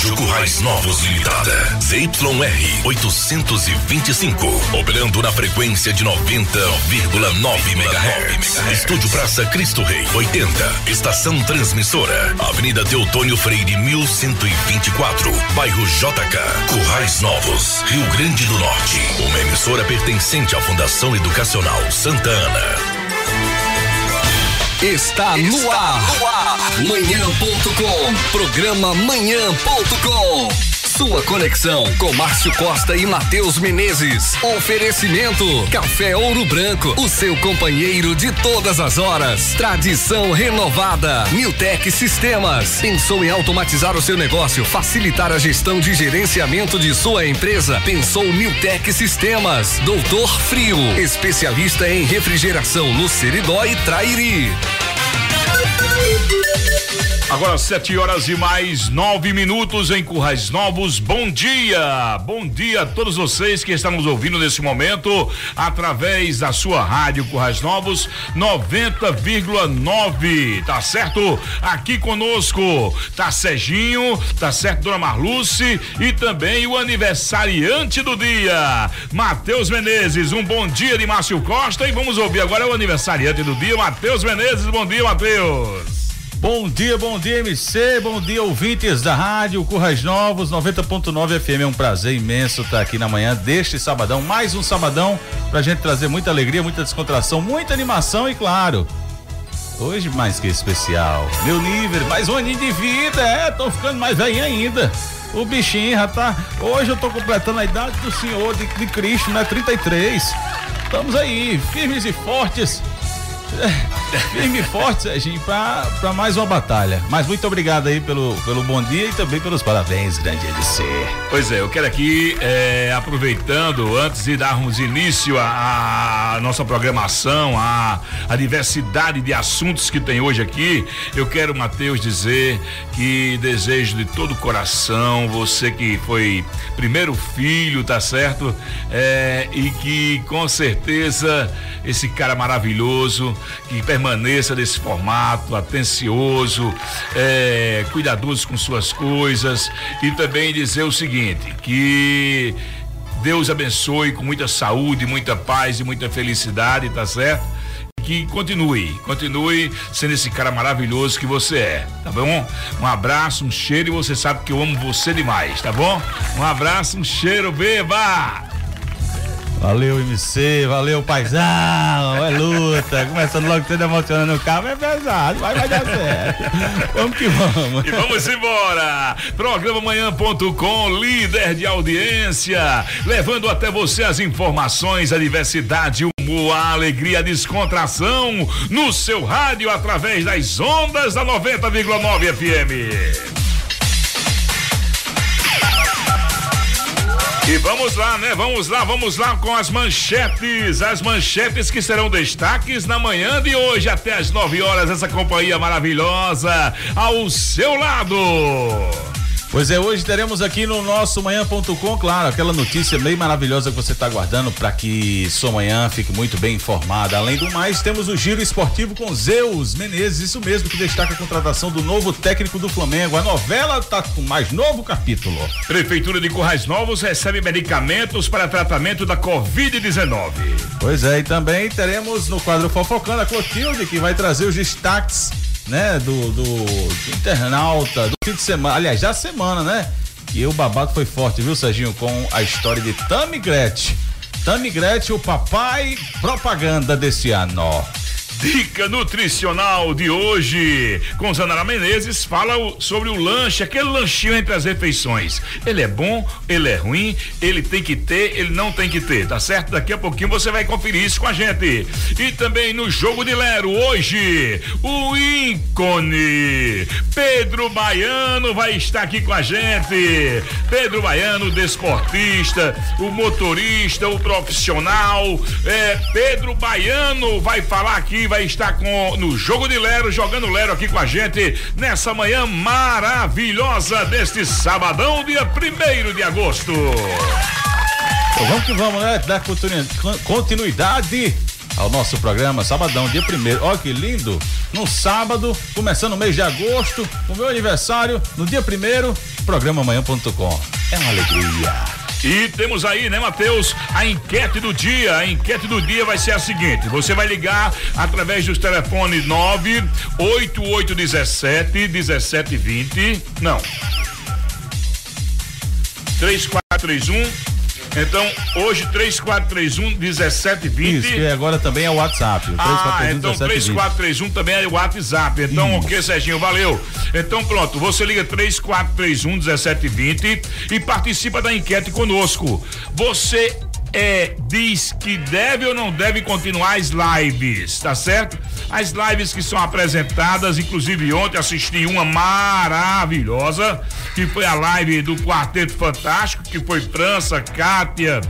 Rádio Currais Novos Limitada. ZYR 825. Operando na frequência de 90,9 MHz. Estúdio Praça Cristo Rei 80. Estação Transmissora. Avenida Teutônio Freire 1124. Bairro JK. Currais Novos. Rio Grande do Norte. Uma emissora pertencente à Fundação Educacional Santa Ana. Está, no, ar. no ar. Manhã.com. Programa Manhã.com. Sua conexão com Márcio Costa e Matheus Menezes. Oferecimento: Café Ouro Branco, o seu companheiro de todas as horas. Tradição renovada. Newtec Sistemas. Pensou em automatizar o seu negócio, facilitar a gestão de gerenciamento de sua empresa? Pensou Newtec Sistemas. Doutor Frio, especialista em refrigeração no Seridó e Trairi. Agora sete horas e mais nove minutos em Currais Novos. Bom dia, bom dia a todos vocês que estão nos ouvindo nesse momento através da sua rádio Currais Novos 90,9. Tá certo? Aqui conosco tá Serginho, tá certo, Dona Marluce e também o aniversariante do dia, Matheus Menezes. Um bom dia de Márcio Costa e vamos ouvir agora o aniversariante do dia, Matheus Menezes. Bom dia, Matheus. Bom dia, bom dia MC, bom dia ouvintes da rádio Currais Novos 90.9 FM. É um prazer imenso estar aqui na manhã deste sabadão, mais um sabadão pra gente trazer muita alegria, muita descontração, muita animação e claro, hoje mais que especial, meu nível, mais um aninho de vida, é, tô ficando mais velho ainda. O bichinho já tá, hoje eu tô completando a idade do Senhor de, de Cristo, né, 33. Estamos aí, firmes e fortes Firme e forte, Serginho, pra mais uma batalha. Mas muito obrigado aí pelo, pelo bom dia e também pelos parabéns, grande LC. Pois é, eu quero aqui, é, aproveitando, antes de darmos início à nossa programação, à, a diversidade de assuntos que tem hoje aqui, eu quero, Matheus, dizer que desejo de todo o coração, você que foi primeiro filho, tá certo? É, e que com certeza esse cara maravilhoso que permaneça nesse formato, atencioso, é, cuidadoso com suas coisas e também dizer o seguinte, que Deus abençoe com muita saúde, muita paz e muita felicidade, tá certo? que continue, continue sendo esse cara maravilhoso que você é, tá bom? Um abraço, um cheiro e você sabe que eu amo você demais, tá bom? Um abraço, um cheiro, beba! Valeu, MC, valeu, paizão, é luta. Começando logo sendo emocionando o carro, é pesado, mas vai dar certo. vamos que vamos. E vamos embora. Programa Manhã.com, líder de audiência, levando até você as informações, a diversidade, o humor, a alegria, a descontração no seu rádio através das ondas da 90,9 FM. E vamos lá, né? Vamos lá, vamos lá com as manchetes. As manchetes que serão destaques na manhã de hoje até as 9 horas. Essa companhia maravilhosa ao seu lado. Pois é, hoje teremos aqui no nosso manhã.com, claro, aquela notícia bem maravilhosa que você está aguardando para que sua manhã fique muito bem informada. Além do mais, temos o giro esportivo com Zeus Menezes, isso mesmo que destaca a contratação do novo técnico do Flamengo. A novela está com mais novo capítulo. Prefeitura de Corrais Novos recebe medicamentos para tratamento da Covid-19. Pois é, e também teremos no quadro Fofocando a Clotilde, que vai trazer os destaques né, do, do, do internauta, do fim de semana, aliás, já semana, né? E o babado foi forte, viu, Serginho, com a história de Tammy Gretchen. Tammy Gretchen, o papai propaganda desse ano. Dica nutricional de hoje. Com Zanara Menezes fala sobre o lanche, aquele lanchinho entre as refeições. Ele é bom, ele é ruim, ele tem que ter, ele não tem que ter, tá certo? Daqui a pouquinho você vai conferir isso com a gente. E também no jogo de Lero, hoje, o ícone Pedro Baiano vai estar aqui com a gente. Pedro Baiano, desportista, o motorista, o profissional. É, Pedro Baiano vai falar aqui vai estar com no jogo de Lero, jogando Lero aqui com a gente nessa manhã maravilhosa deste sabadão, dia primeiro de agosto. Vamos que vamos, né? Dar continuidade ao nosso programa Sabadão, dia primeiro. Olha que lindo! No sábado, começando o mês de agosto, o meu aniversário, no dia primeiro, programa amanhã.com. É uma alegria. E temos aí, né, Matheus, a enquete do dia. A enquete do dia vai ser a seguinte: você vai ligar através dos telefones 98817 1720. Não. 3431 então, hoje 3431 1720. Isso, que agora também é o WhatsApp. Ah, então 3431 também é o WhatsApp. Então, Isso. ok, Serginho, valeu. Então, pronto, você liga 3431 1720 e participa da enquete conosco. Você é, diz que deve ou não deve continuar as lives, tá certo? As lives que são apresentadas, inclusive ontem assisti uma maravilhosa, que foi a live do Quarteto Fantástico, que foi França, Kátia,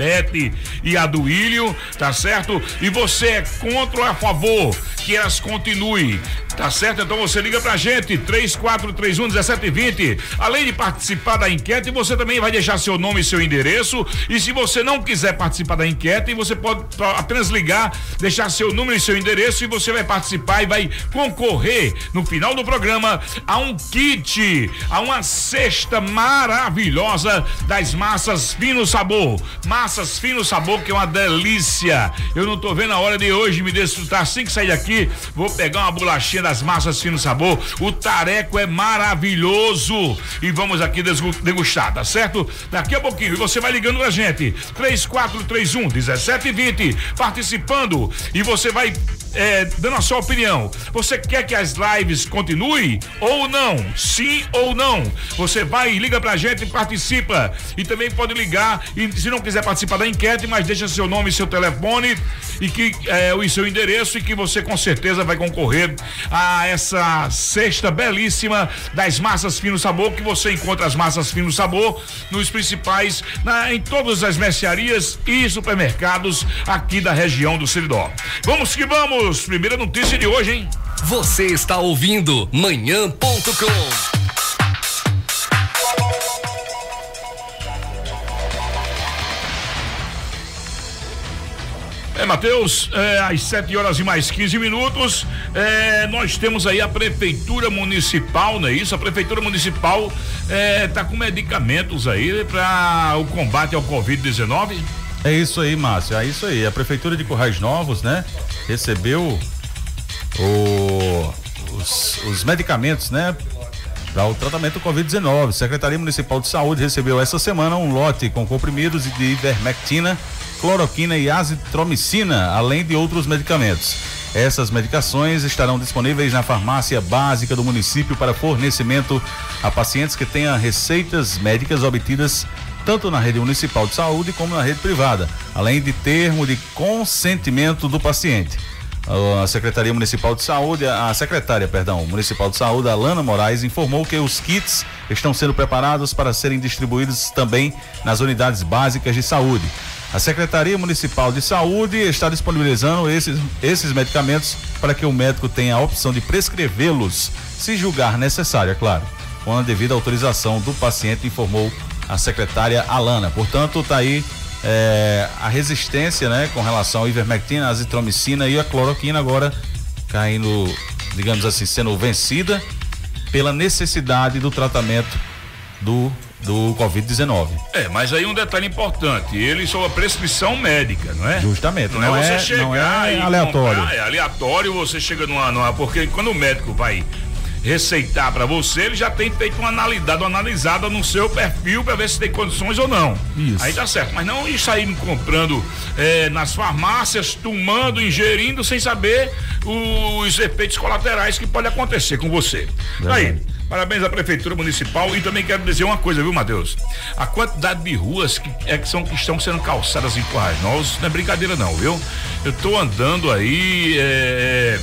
Bete e a do Ilho, tá certo? E você é contra ou a favor que elas continuem? Tá certo? Então você liga pra gente, 3431 1720. Além de participar da enquete, você também vai deixar seu nome e seu endereço. E se você não quiser participar da enquete, você pode apenas ligar, deixar seu número e seu endereço e você vai participar e vai concorrer no final do programa a um kit, a uma cesta maravilhosa das massas fino sabor. Massas fino sabor que é uma delícia. Eu não tô vendo a hora de hoje me desfrutar assim que sair daqui, vou pegar uma bolachinha da das massas fino sabor. O tareco é maravilhoso. E vamos aqui degustar, tá certo? Daqui a pouquinho. E você vai ligando pra gente. 3431 1720. Participando. E você vai é, dando a sua opinião. Você quer que as lives continuem ou não? Sim ou não? Você vai, liga pra gente e participa. E também pode ligar e se não quiser participar da enquete, mas deixa seu nome e seu telefone e que é, o seu endereço e que você com certeza vai concorrer a essa cesta belíssima das massas fino sabor que você encontra as massas fino sabor nos principais na, em todas as mercearias e supermercados aqui da região do Seridó. Vamos que vamos! Primeira notícia de hoje, hein? Você está ouvindo manhã.com. Matheus, é, às 7 horas e mais 15 minutos, é, nós temos aí a Prefeitura Municipal, não é isso? A Prefeitura Municipal é, tá com medicamentos aí para o combate ao Covid-19. É isso aí, Márcio. É isso aí. A Prefeitura de Corrais Novos, né? Recebeu o, os, os medicamentos, né? Para o tratamento do Covid-19. Secretaria Municipal de Saúde recebeu essa semana um lote com comprimidos de ivermectina, cloroquina e azitromicina, além de outros medicamentos. Essas medicações estarão disponíveis na farmácia básica do município para fornecimento a pacientes que tenham receitas médicas obtidas tanto na rede municipal de saúde como na rede privada, além de termo de consentimento do paciente. A Secretaria Municipal de Saúde, a secretária, perdão, Municipal de Saúde, Alana Moraes, informou que os kits estão sendo preparados para serem distribuídos também nas unidades básicas de saúde. A Secretaria Municipal de Saúde está disponibilizando esses, esses medicamentos para que o médico tenha a opção de prescrevê-los, se julgar necessário, é claro, com a devida autorização do paciente, informou a secretária Alana. Portanto, está aí é, a resistência, né, com relação à ivermectina, azitromicina e a cloroquina agora caindo, digamos assim, sendo vencida pela necessidade do tratamento do do Covid-19. É, mas aí um detalhe importante, ele sob a prescrição médica, não é? Justamente, não, é não é, você chegar não é aleatório. Comprar, é aleatório, você chega numa, numa porque quando o médico vai receitar para você, ele já tem feito uma analisada, uma analisada no seu perfil para ver se tem condições ou não. Isso. Aí tá certo. Mas não ir saindo comprando é, nas farmácias, tomando, ingerindo, sem saber os efeitos colaterais que pode acontecer com você. Aí. Parabéns à Prefeitura Municipal e também quero dizer uma coisa, viu, Matheus? A quantidade de ruas que, é, que, são, que estão sendo calçadas em Corrais Novos não é brincadeira não, viu? Eu tô andando aí é,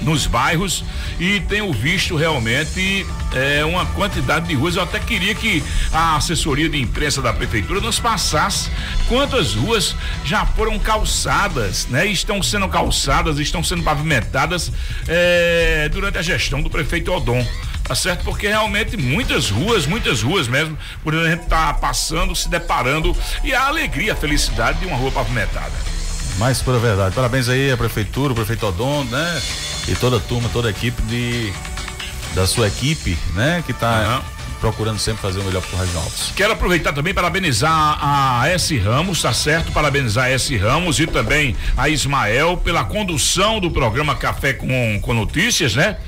nos bairros e tenho visto realmente é, uma quantidade de ruas. Eu até queria que a assessoria de imprensa da prefeitura nos passasse quantas ruas já foram calçadas, né? Estão sendo calçadas, estão sendo pavimentadas é, durante a gestão do prefeito Odon tá certo? Porque realmente muitas ruas, muitas ruas mesmo, por a gente tá passando, se deparando e a alegria, a felicidade de uma rua pavimentada. Mais pura verdade. Parabéns aí à prefeitura, o prefeito Odon, né? E toda a turma, toda a equipe de da sua equipe, né? Que tá uhum procurando sempre fazer o melhor pro Rádio Alves. Quero aproveitar também para parabenizar a S Ramos, tá certo? Parabenizar a S Ramos e também a Ismael pela condução do programa Café com, com Notícias, né?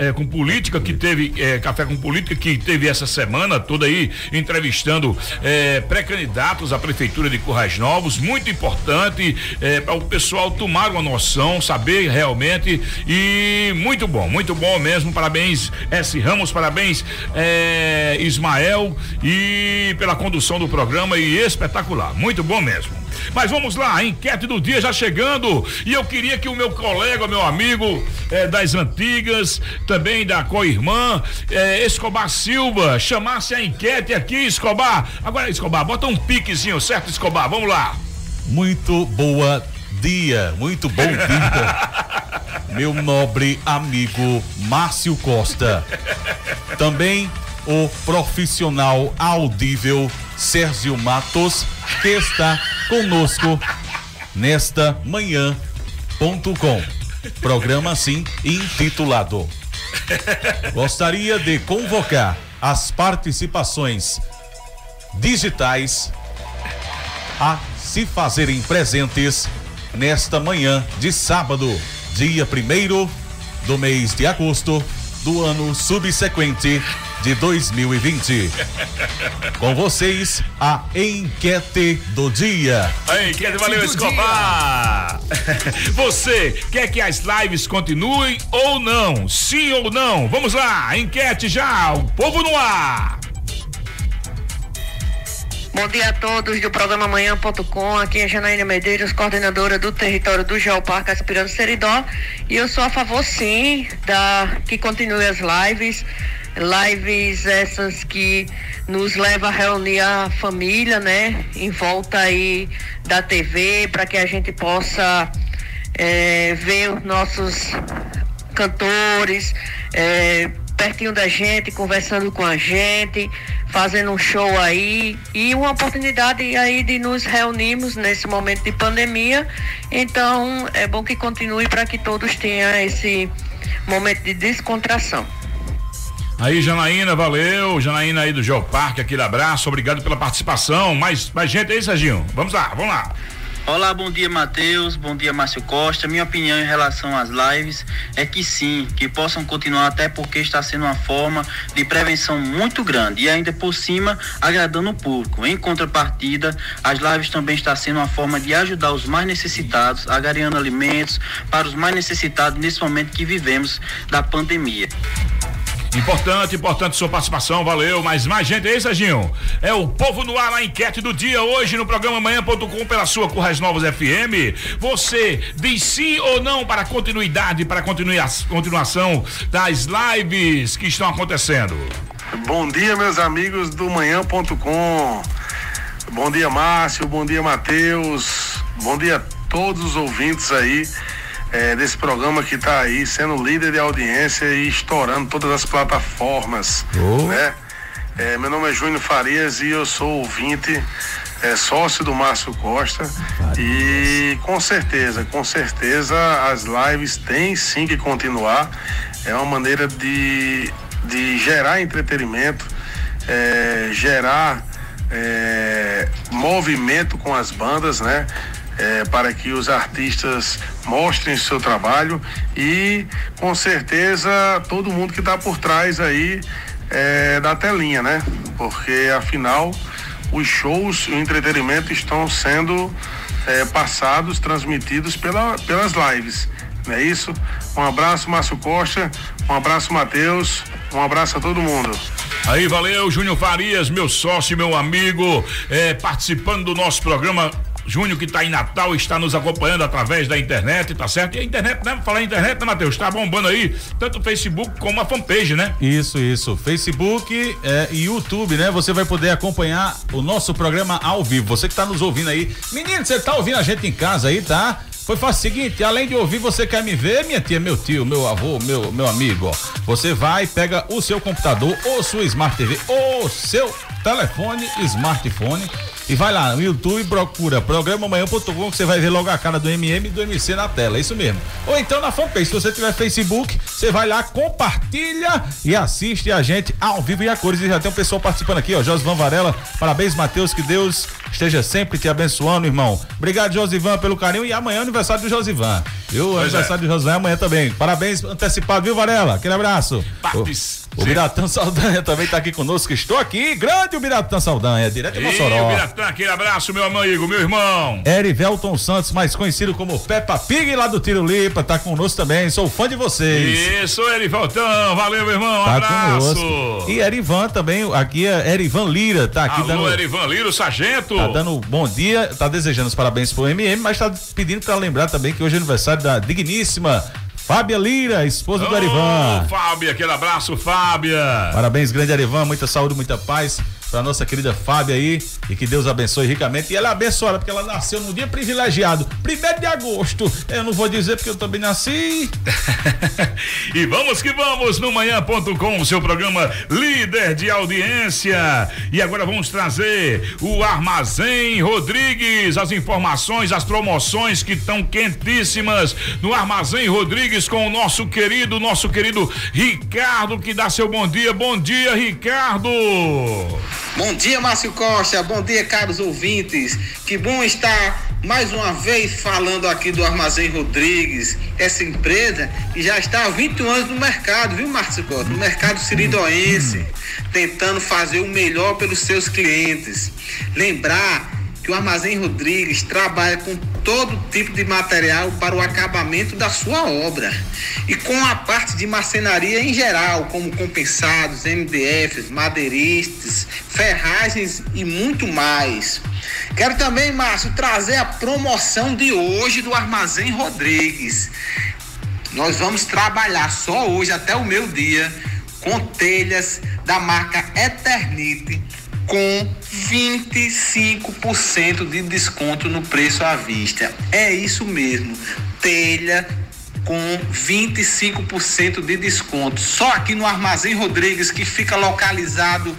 É, com política que teve é, café com política que teve essa semana toda aí entrevistando é, pré-candidatos à prefeitura de Currais Novos, muito importante é, para o pessoal tomar uma noção, saber realmente e muito bom, muito bom mesmo. Parabéns S Ramos, parabéns é, Ismael e pela condução do programa e espetacular, muito bom mesmo. Mas vamos lá, a enquete do dia já chegando. E eu queria que o meu colega, meu amigo eh, das antigas, também da co-irmã, eh, Escobar Silva, chamasse a enquete aqui, Escobar. Agora, Escobar, bota um piquezinho, certo, Escobar? Vamos lá. Muito boa dia, muito bom dia. meu nobre amigo Márcio Costa. Também o profissional audível Sérgio Matos, que está conosco nesta manhã.com. Programa assim intitulado. Gostaria de convocar as participações digitais a se fazerem presentes nesta manhã de sábado, dia primeiro do mês de agosto do ano subsequente de 2020. Com vocês, a enquete do dia. A enquete, valeu, Escobar. Você quer que as lives continuem ou não? Sim ou não? Vamos lá, enquete já, o povo no ar. Bom dia a todos do programa Manhã.com. Aqui é Janaína Medeiros, coordenadora do território do Geoparque Aspirando Seridó. E eu sou a favor, sim, da que continue as lives lives essas que nos leva a reunir a família, né, em volta aí da TV, para que a gente possa é, ver os nossos cantores é, pertinho da gente, conversando com a gente, fazendo um show aí e uma oportunidade aí de nos reunirmos nesse momento de pandemia. Então é bom que continue para que todos tenham esse momento de descontração. Aí, Janaína, valeu. Janaína aí do Geoparque, aquele abraço, obrigado pela participação. Mais, mais gente aí, Serginho. Vamos lá, vamos lá. Olá, bom dia Matheus, bom dia Márcio Costa. Minha opinião em relação às lives é que sim, que possam continuar até porque está sendo uma forma de prevenção muito grande e ainda por cima agradando o público. Em contrapartida, as lives também está sendo uma forma de ajudar os mais necessitados, agariando alimentos para os mais necessitados nesse momento que vivemos da pandemia. Importante, importante sua participação, valeu. Mas mais gente aí, Serginho. É o povo no ar, a enquete do dia hoje no programa manhã.com pela sua Currais Novas FM. Você diz sim ou não para a continuidade, para a continuação das lives que estão acontecendo? Bom dia, meus amigos do manhã.com. Bom dia, Márcio. Bom dia, Matheus. Bom dia a todos os ouvintes aí é, desse programa que está aí sendo líder de audiência e estourando todas as plataformas, oh. né? É, meu nome é Júnior Farias e eu sou ouvinte, é, sócio do Márcio Costa Farias. e com certeza, com certeza as lives têm sim que continuar. É uma maneira de, de gerar entretenimento, é, gerar é, movimento com as bandas, né? É, para que os artistas mostrem seu trabalho e com certeza todo mundo que está por trás aí é, da telinha, né? Porque afinal os shows o entretenimento estão sendo é, passados, transmitidos pela, pelas lives. Não é isso? Um abraço, Márcio Costa. Um abraço, Matheus. Um abraço a todo mundo. Aí, valeu, Júnior Farias, meu sócio, meu amigo, é, participando do nosso programa Júnior que está em Natal está nos acompanhando através da internet, tá certo? E a internet, né? Falar em internet, né, Matheus? Tá bombando aí, tanto o Facebook como a fanpage, né? Isso, isso. Facebook é, e YouTube, né? Você vai poder acompanhar o nosso programa ao vivo. Você que está nos ouvindo aí. Menino, você tá ouvindo a gente em casa aí, tá? Foi fácil o seguinte, além de ouvir, você quer me ver, minha tia, meu tio, meu avô, meu, meu amigo, ó. Você vai, pega o seu computador, ou sua Smart TV, ou seu telefone, smartphone E vai lá no YouTube, procura programa amanhã.com que você vai ver logo a cara do MM e do MC na tela, é isso mesmo. Ou então na fanpage, se você tiver Facebook, você vai lá, compartilha e assiste a gente ao vivo e a cores. E já tem um pessoal participando aqui, ó, Josivan Varela, parabéns Matheus, que Deus esteja sempre te abençoando, irmão. Obrigado Josivan pelo carinho e amanhã é aniversário do Josivan. Viu? Pois aniversário é. do Josivan é amanhã também. Parabéns antecipado, viu Varela? Aquele abraço. Partes. O Biratã Saldanha também está aqui conosco. Estou aqui, grande o Biratã Saldanha, direto de Mossoró. o Biratã, aquele abraço, meu amigo, meu irmão. Erivelton Santos, mais conhecido como Peppa Pig lá do Tiro Lipa, tá conosco também. Sou fã de vocês. Isso, Erivelton, valeu, meu irmão, tá abraço. Conosco. E Erivan também, aqui é Erivan Lira, tá aqui Alô, dando. Erivan Lira, o sargento. Tá dando bom dia, tá desejando os parabéns pro MM, mas tá pedindo para lembrar também que hoje é aniversário da digníssima Fábia Lira, esposa oh, do Arivan. Fábia, aquele abraço, Fábia. Parabéns, grande Arivan, muita saúde, muita paz para nossa querida Fábia aí e que Deus abençoe ricamente. E ela é abençoada porque ela nasceu num dia privilegiado, primeiro de agosto. Eu não vou dizer porque eu também nasci. e vamos que vamos no manhã.com, seu programa líder de audiência. E agora vamos trazer o Armazém Rodrigues, as informações, as promoções que estão quentíssimas no Armazém Rodrigues com o nosso querido, nosso querido Ricardo que dá seu bom dia. Bom dia, Ricardo. Bom dia, Márcio Costa. Bom dia, caros ouvintes. Que bom estar mais uma vez falando aqui do Armazém Rodrigues, essa empresa que já está há 21 anos no mercado, viu, Márcio Costa? No mercado siridoense, tentando fazer o melhor pelos seus clientes. Lembrar que o Armazém Rodrigues trabalha com todo tipo de material para o acabamento da sua obra e com a parte de marcenaria em geral, como compensados, MDFs, madeiristas, ferragens e muito mais. Quero também, Márcio, trazer a promoção de hoje do Armazém Rodrigues. Nós vamos trabalhar só hoje até o meu dia com telhas da marca Eternite com 25% de desconto no preço à vista. É isso mesmo. Telha com 25% de desconto. Só aqui no Armazém Rodrigues, que fica localizado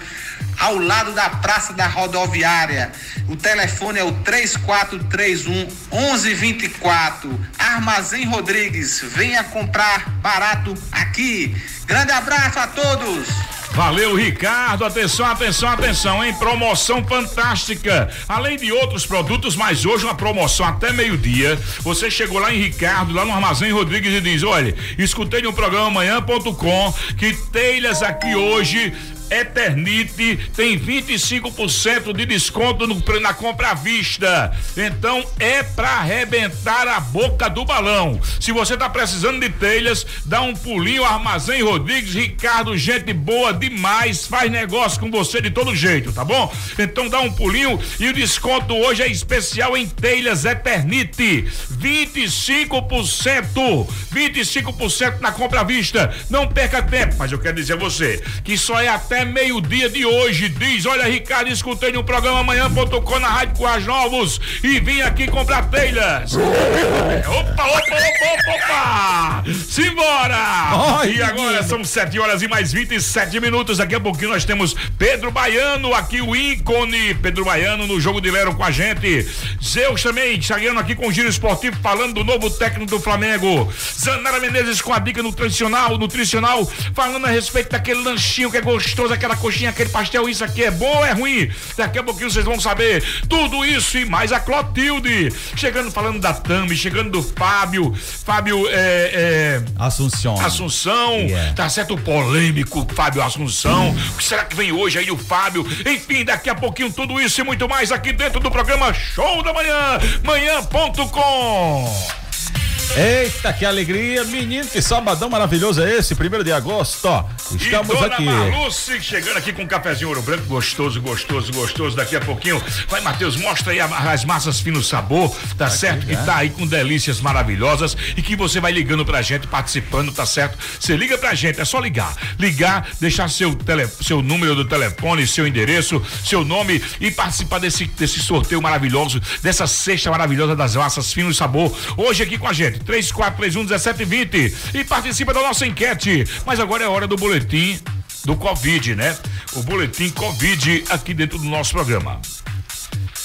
ao lado da Praça da Rodoviária. O telefone é o 3431 1124. Armazém Rodrigues, venha comprar barato aqui. Grande abraço a todos. Valeu, Ricardo. Atenção, atenção, atenção, hein? Promoção fantástica. Além de outros produtos, mas hoje uma promoção até meio-dia. Você chegou lá em Ricardo, lá no Armazém Rodrigues e diz: olha, escutei no programa amanhã.com que telhas aqui hoje Eternite tem 25% de desconto no, na compra à vista. Então é para arrebentar a boca do balão. Se você tá precisando de telhas, dá um pulinho Armazém Rodrigues, Ricardo, gente boa demais, faz negócio com você de todo jeito, tá bom? Então dá um pulinho e o desconto hoje é especial em telhas Eternite. 25%, 25% na compra à vista. Não perca tempo, mas eu quero dizer a você que só é até meio-dia de hoje. Diz: Olha, Ricardo, escutei no programa amanhã.com na Rádio Coas Novos e vim aqui comprar telhas. opa, opa, opa, opa, opa! Simbora! E agora são 7 horas e mais 27 minutos. Daqui a pouquinho nós temos Pedro Baiano, aqui o ícone. Pedro Baiano no jogo de Lero com a gente. Zeus também, chegando aqui com o Giro Esportivo, falando do novo técnico do Flamengo. Zanara Menezes com a dica nutricional, nutricional, falando a respeito daquele lanchinho que é gostoso aquela coxinha, aquele pastel, isso aqui é bom ou é ruim? Daqui a pouquinho vocês vão saber tudo isso e mais a Clotilde. Chegando falando da Tami, chegando do Fábio, Fábio é, é Assunção. Assunção, yeah. tá certo polêmico, Fábio Assunção. O que será que vem hoje aí o Fábio? Enfim, daqui a pouquinho tudo isso e muito mais aqui dentro do programa Show da Manhã, manhã.com. Eita, que alegria, menino, que sabadão maravilhoso é esse, primeiro de agosto, ó. Estamos e dona aqui. Marluce chegando aqui com um cafezinho ouro branco, gostoso, gostoso, gostoso. Daqui a pouquinho, vai, Matheus, mostra aí as massas fino sabor, tá certo? Que tá aí com delícias maravilhosas e que você vai ligando pra gente, participando, tá certo? Você liga pra gente, é só ligar. Ligar, deixar seu, tele, seu número do telefone, seu endereço, seu nome e participar desse, desse sorteio maravilhoso, dessa cesta maravilhosa das massas fino sabor. Hoje aqui com a gente. 3431 1720 e participa da nossa enquete. Mas agora é hora do boletim do Covid, né? O boletim Covid aqui dentro do nosso programa.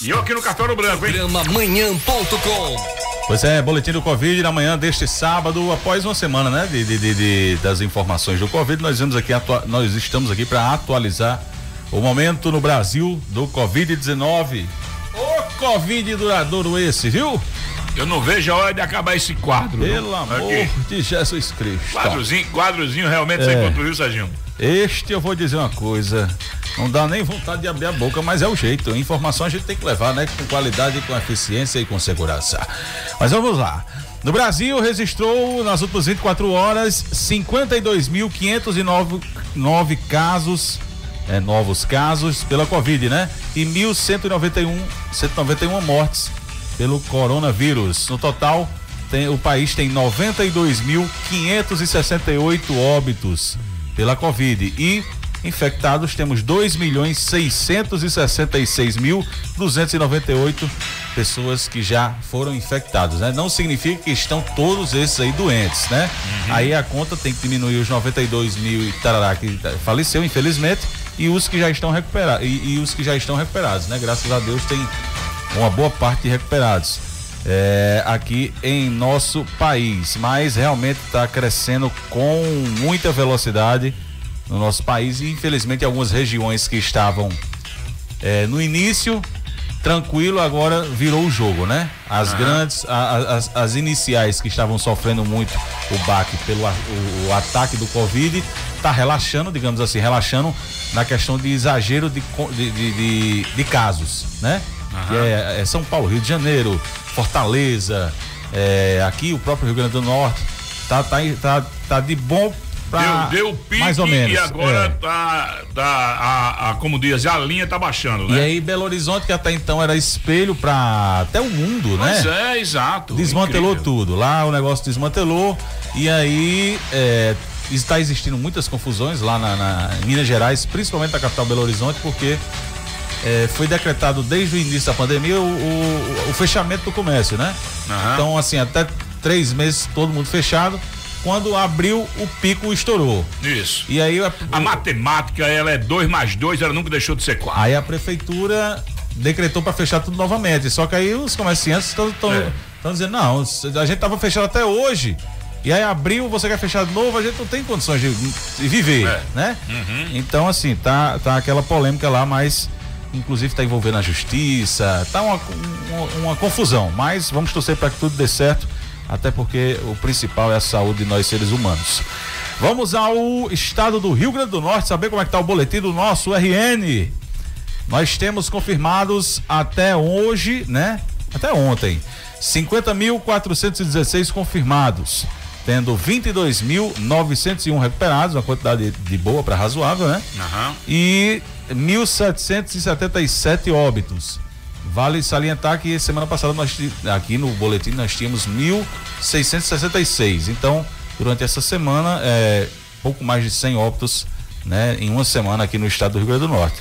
E eu aqui no Castelo Branco, hein? Programa manhã.com. Pois é, boletim do Covid na manhã deste sábado, após uma semana, né, de, de, de das informações do Covid, nós vamos aqui nós estamos aqui para atualizar o momento no Brasil do Covid-19. O Covid duradouro esse, viu? Eu não vejo a hora de acabar esse quadro. Pelo não. amor Aqui. de Jesus Cristo. Quadrozinho, quadrozinho realmente é. sem concluir, Serginho. Este eu vou dizer uma coisa. Não dá nem vontade de abrir a boca, mas é o jeito. Informação a gente tem que levar, né? Com qualidade, com eficiência e com segurança. Mas vamos lá. No Brasil, registrou nas últimas 24 horas 52.509 casos, é, novos casos pela Covid, né? E 1.191 191 mortes pelo coronavírus. No total, tem, o país tem 92.568 óbitos pela Covid e infectados temos 2 milhões 666 mil 298 pessoas que já foram infectados, né? Não significa que estão todos esses aí doentes, né? Uhum. Aí a conta tem que diminuir os 92 mil e tarará que faleceu, infelizmente, e os que já estão recuperados e, e os que já estão recuperados, né? Graças a Deus tem uma boa parte de recuperados. É, aqui em nosso país, mas realmente está crescendo com muita velocidade no nosso país e infelizmente algumas regiões que estavam é, no início tranquilo agora virou o jogo, né? As uhum. grandes, a, as, as iniciais que estavam sofrendo muito o baque pelo o, o ataque do Covid, está relaxando, digamos assim, relaxando na questão de exagero de, de, de, de casos, né? Uhum. É, é, São Paulo, Rio de Janeiro, Fortaleza, é, aqui o próprio Rio Grande do Norte, tá, tá, tá, tá de bom Pra, deu, deu pique mais ou menos, e agora é. tá, tá a, a, como diz, a linha tá baixando, né? E aí Belo Horizonte, que até então era espelho para até o mundo, né? Pois é, exato. Desmantelou incrível. tudo. Lá o negócio desmantelou e aí é, está existindo muitas confusões lá na, na em Minas Gerais, principalmente na capital Belo Horizonte, porque é, foi decretado desde o início da pandemia o, o, o fechamento do comércio, né? Uhum. Então, assim, até três meses todo mundo fechado. Quando abriu, o pico estourou. Isso. E aí a, a matemática, ela é dois mais dois, ela nunca deixou de ser quatro. Aí a prefeitura decretou para fechar tudo novamente. Só que aí os comerciantes estão é. dizendo, não, a gente tava fechado até hoje. E aí abriu, você quer fechar de novo, a gente não tem condições de, de viver, é. né? Uhum. Então, assim, tá, tá aquela polêmica lá, mas inclusive está envolvendo a justiça, tá uma, uma, uma confusão, mas vamos torcer para que tudo dê certo, até porque o principal é a saúde de nós seres humanos. Vamos ao estado do Rio Grande do Norte, saber como é que tá o boletim do nosso RN. Nós temos confirmados até hoje, né? Até ontem, 50.416 confirmados, tendo 22.901 recuperados, uma quantidade de boa para razoável, né? Uhum. E 1.777 óbitos. Vale salientar que semana passada nós aqui no boletim nós tínhamos 1.666. Então, durante essa semana, é, pouco mais de 100 óbitos, né, em uma semana aqui no estado do Rio Grande do Norte.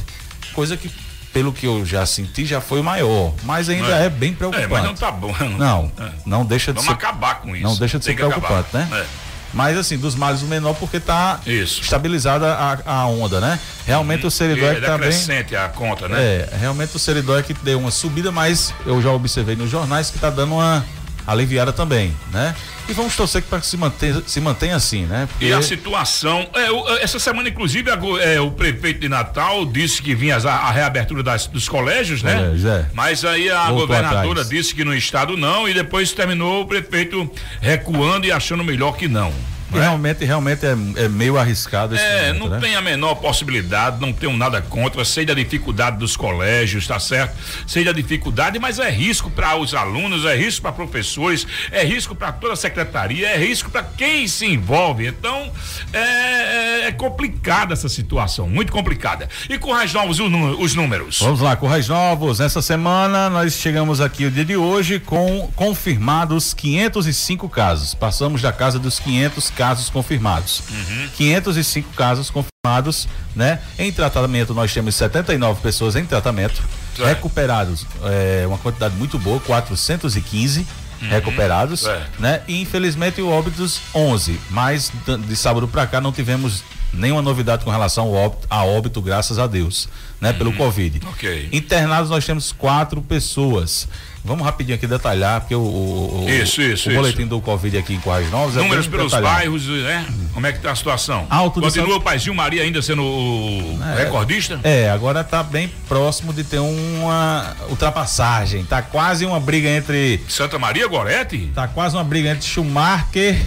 Coisa que pelo que eu já senti, já foi maior. Mas ainda é, é bem preocupante. É, mas não tá bom. Não, é. não deixa de Vamos ser. Vamos acabar com isso. Não deixa de Tem ser preocupante, acabar. né? É. Mas assim, dos males o menor porque está estabilizada a, a, onda, né? Realmente hum, o seridó é que tá bem. a conta, né? É, realmente o seridó é que deu uma subida, mas eu já observei nos jornais que está dando uma aliviada também, né? E vamos torcer para que se mantenha, se mantenha assim, né? Porque... E a situação. É, essa semana, inclusive, é, o prefeito de Natal disse que vinha a, a reabertura das, dos colégios, né? É, é. Mas aí a Voltou governadora atrás. disse que no estado não, e depois terminou o prefeito recuando e achando melhor que não. É? Realmente, realmente é, é, meio arriscado esse É, momento, não né? tem a menor possibilidade, não tenho nada contra, sei da dificuldade dos colégios, tá certo? Sei da dificuldade, mas é risco para os alunos, é risco para professores, é risco para toda a secretaria, é risco para quem se envolve. Então, é, é, é, complicada essa situação, muito complicada. E Currais Novos, os números? Vamos lá, Currais Novos, essa semana nós chegamos aqui o dia de hoje com confirmados 505 casos. Passamos da casa dos 500 casos confirmados. Uhum. 505 casos confirmados, né? Em tratamento nós temos 79 pessoas em tratamento, é. recuperados, é, uma quantidade muito boa, 415 uhum. recuperados, é. né? E infelizmente o óbitos 11, mas de sábado para cá não tivemos Nenhuma novidade com relação ao óbito, a óbito, graças a Deus, né? Pelo Uhum. Covid. Ok. Internados nós temos quatro pessoas. Vamos rapidinho aqui detalhar, porque o, o, Isso, isso, o isso. boletim do Covid aqui em Corrais Novos é Números pelos detalhado. bairros, né? Como é que tá a situação? Alto Continua São- o Paizinho Maria ainda sendo o recordista? É, agora tá bem próximo de ter uma ultrapassagem. Tá quase uma briga entre. Santa Maria Gorete? Tá quase uma briga entre Schumacher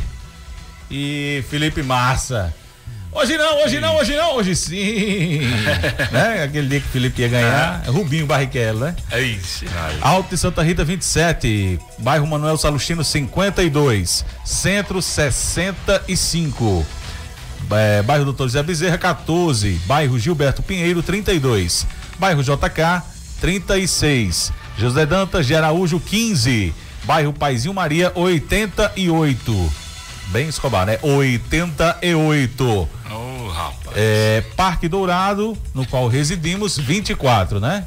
e Felipe Massa. Hoje não, hoje não, hoje não, hoje sim. né? Aquele dia que o Felipe ia ganhar. Rubinho Barrichello, né? É isso. Alto de Santa Rita 27, bairro Manuel Salustino 52, Centro 65. É, bairro Doutor Zé Bezerra 14, bairro Gilberto Pinheiro 32, bairro JK 36, José Dantas de Araújo 15, bairro Paizinho Maria 88. Bem Escobar, né? 88. Ô, rapaz. É, Parque Dourado, no qual residimos, 24, né?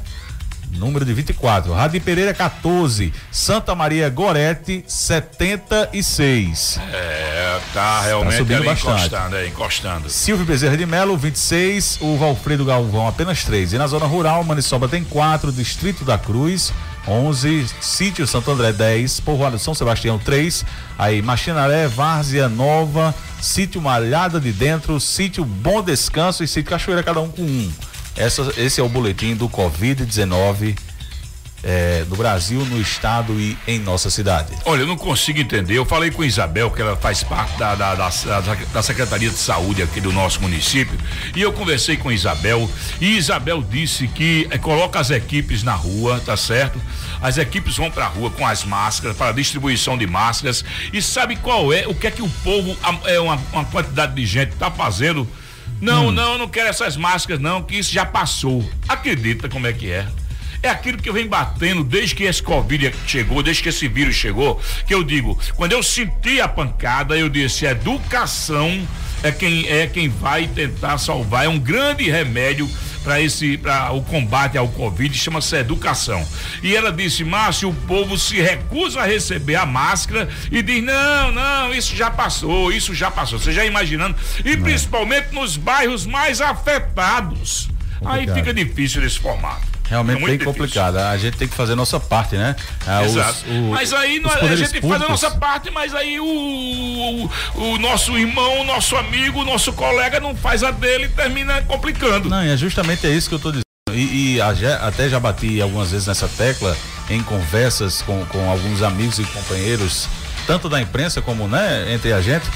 Número de 24. Rádio Pereira 14. Santa Maria Gorete 76. É, tá realmente subindo ali bastante. encostando, é, encostando. Silvio Bezerra de Melo 26. O Valfredo Galvão apenas 3. E na zona rural, Maniçoba tem 4. Distrito da Cruz 11. Sítio Santo André 10. Povoado São Sebastião 3. Aí Machinaré, Várzea Nova. Sítio Malhada de Dentro. Sítio Bom Descanso e Sítio Cachoeira, cada um com um. Essa, esse é o boletim do Covid-19 é, no Brasil, no estado e em nossa cidade. Olha, eu não consigo entender. Eu falei com Isabel, que ela faz parte da, da, da, da- Secretaria de Saúde aqui do nosso município, e eu conversei com Isabel, e Isabel disse que eh, coloca as equipes na rua, tá certo? As equipes vão pra rua com as máscaras, para distribuição de máscaras, e sabe qual é, o que é que o povo, é uma, uma quantidade de gente tá fazendo? Não, não, eu não quero essas máscaras não, que isso já passou. Acredita como é que é? É aquilo que eu venho batendo desde que esse Covid chegou, desde que esse vírus chegou, que eu digo, quando eu senti a pancada, eu disse, educação é quem é quem vai tentar salvar, é um grande remédio para esse para o combate ao Covid, chama-se educação. E ela disse: "Márcio, o povo se recusa a receber a máscara e diz: "Não, não, isso já passou, isso já passou". Você já imaginando? E principalmente nos bairros mais afetados. Aí Complicado. fica difícil desse formato. Realmente É bem difícil. complicado. A gente tem que fazer a nossa parte, né? Ah, os- Exato. o- mas aí os nós- a poderes gente faz a públicos- nossa parte, mas aí o, o, o nosso irmão, o nosso amigo, o nosso colega não faz a dele e termina complicando. Não, e é justamente é isso que eu tô dizendo. E, e a até já bati algumas vezes nessa tecla em conversas com, com alguns amigos e companheiros, tanto da imprensa como né, entre a gente.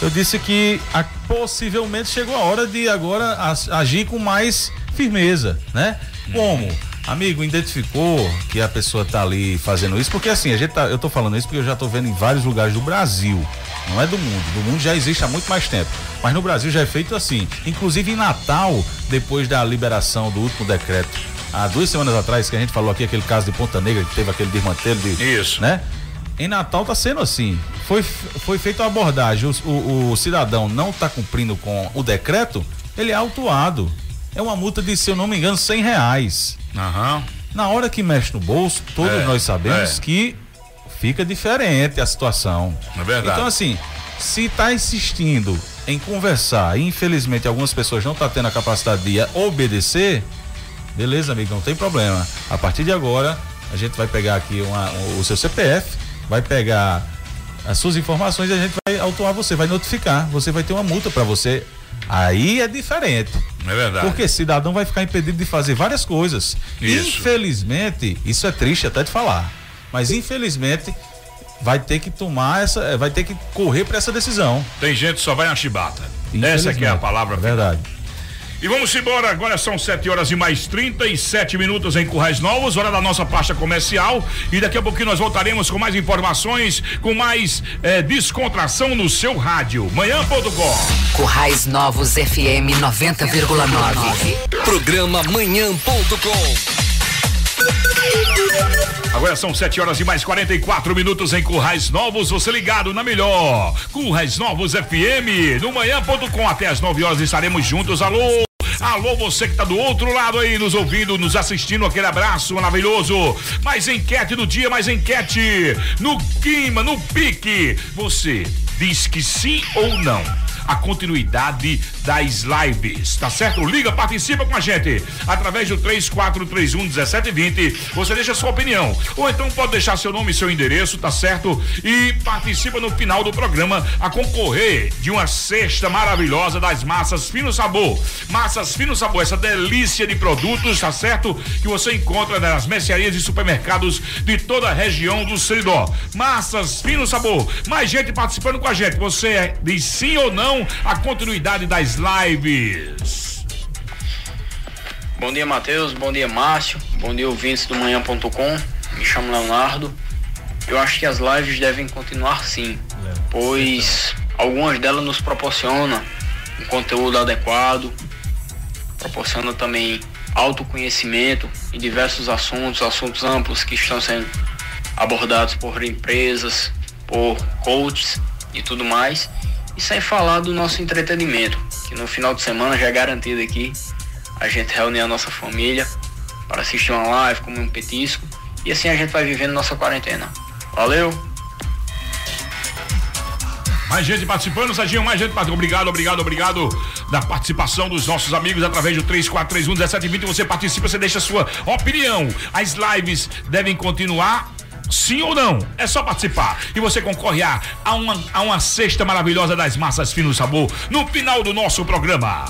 Eu disse que a- possivelmente chegou a hora de agora as- agir com mais firmeza, né? Como? Amigo, identificou que a pessoa tá ali fazendo isso, porque assim, a gente tá, eu tô falando isso porque eu já tô vendo em vários lugares do Brasil, não é do mundo, do mundo já existe há muito mais tempo, mas no Brasil já é feito assim, inclusive em Natal, depois da liberação do último decreto, há duas semanas atrás que a gente falou aqui aquele caso de Ponta Negra que teve aquele desmantelo de, Isso. né? Em Natal tá sendo assim. Foi, foi feita a abordagem. O, o- o cidadão não está cumprindo com o decreto, ele é autuado. É uma multa de, se eu não me engano, cem reais. Aham. Na hora que mexe no bolso, todos É, nós sabemos é. que fica diferente a situação. É verdade. Então, assim, se está insistindo em conversar e infelizmente algumas pessoas não estão tendo a capacidade de obedecer, beleza, amigo, não tem problema. A partir de agora, a gente vai pegar aqui uma- o seu CPF, vai pegar as suas informações e a gente vai autuar você, vai notificar. Você vai ter uma multa para você. Aí é diferente. É verdade. Porque cidadão vai ficar impedido de fazer várias coisas. Isso. Infelizmente, isso é triste até de falar, mas infelizmente vai ter que tomar essa, eh, vai ter que correr para essa decisão. Tem gente que só vai na chibata. Essa que é a palavra. É verdade. E vamos embora, agora são 7 horas e mais 37 minutos em Currais Novos, hora da nossa pasta comercial. E daqui a pouquinho nós voltaremos com mais informações, com mais eh, descontração no seu rádio. Manhã.com. Currais Novos FM 90,9. Programa Manhã.com. Agora são 7 horas e mais 44 minutos em Currais Novos. Você ligado na melhor. Currais Novos FM. No manhã.com até as 9 horas estaremos juntos. Alô. Alô, você que tá do outro lado aí, nos ouvindo, nos assistindo, aquele abraço maravilhoso. Mais enquete do dia, mais enquete no clima, no pique. Você diz que sim ou não? a continuidade das lives, tá certo? Liga, participa com a gente através do 3431 1720. Você deixa sua opinião ou então pode deixar seu nome e seu endereço, tá certo? E participa no final do programa a concorrer de uma cesta maravilhosa das massas Fino Sabor. Massas Fino Sabor, essa delícia de produtos, tá certo? Que você encontra nas mercearias e supermercados de toda a região do Seridó. Massas Fino Sabor. Mais gente participando com a gente. Você diz sim ou não a continuidade das lives? Bom dia, Matheus. Bom dia, Márcio. Bom dia, ouvintes do manhã.com. Me chamo Leonardo. Eu acho que as lives devem continuar sim, pois algumas delas nos proporcionam um conteúdo adequado, proporciona também autoconhecimento em diversos assuntos, assuntos amplos que estão sendo abordados por empresas, por coaches e tudo mais. E sem falar do nosso entretenimento, que no final de semana já é garantido aqui. A gente reúne a nossa família para assistir uma live, comer um petisco e assim a gente vai vivendo nossa quarentena. Valeu! Mais gente participando, Serginho, mais gente participando. Obrigado, obrigado, obrigado da participação dos nossos amigos através do 3431 1720. Você participa, você deixa a sua opinião. As lives devem continuar Sim ou não? É só participar. E você concorre a, a, uma, a uma cesta maravilhosa das massas fino sabor no final do nosso programa.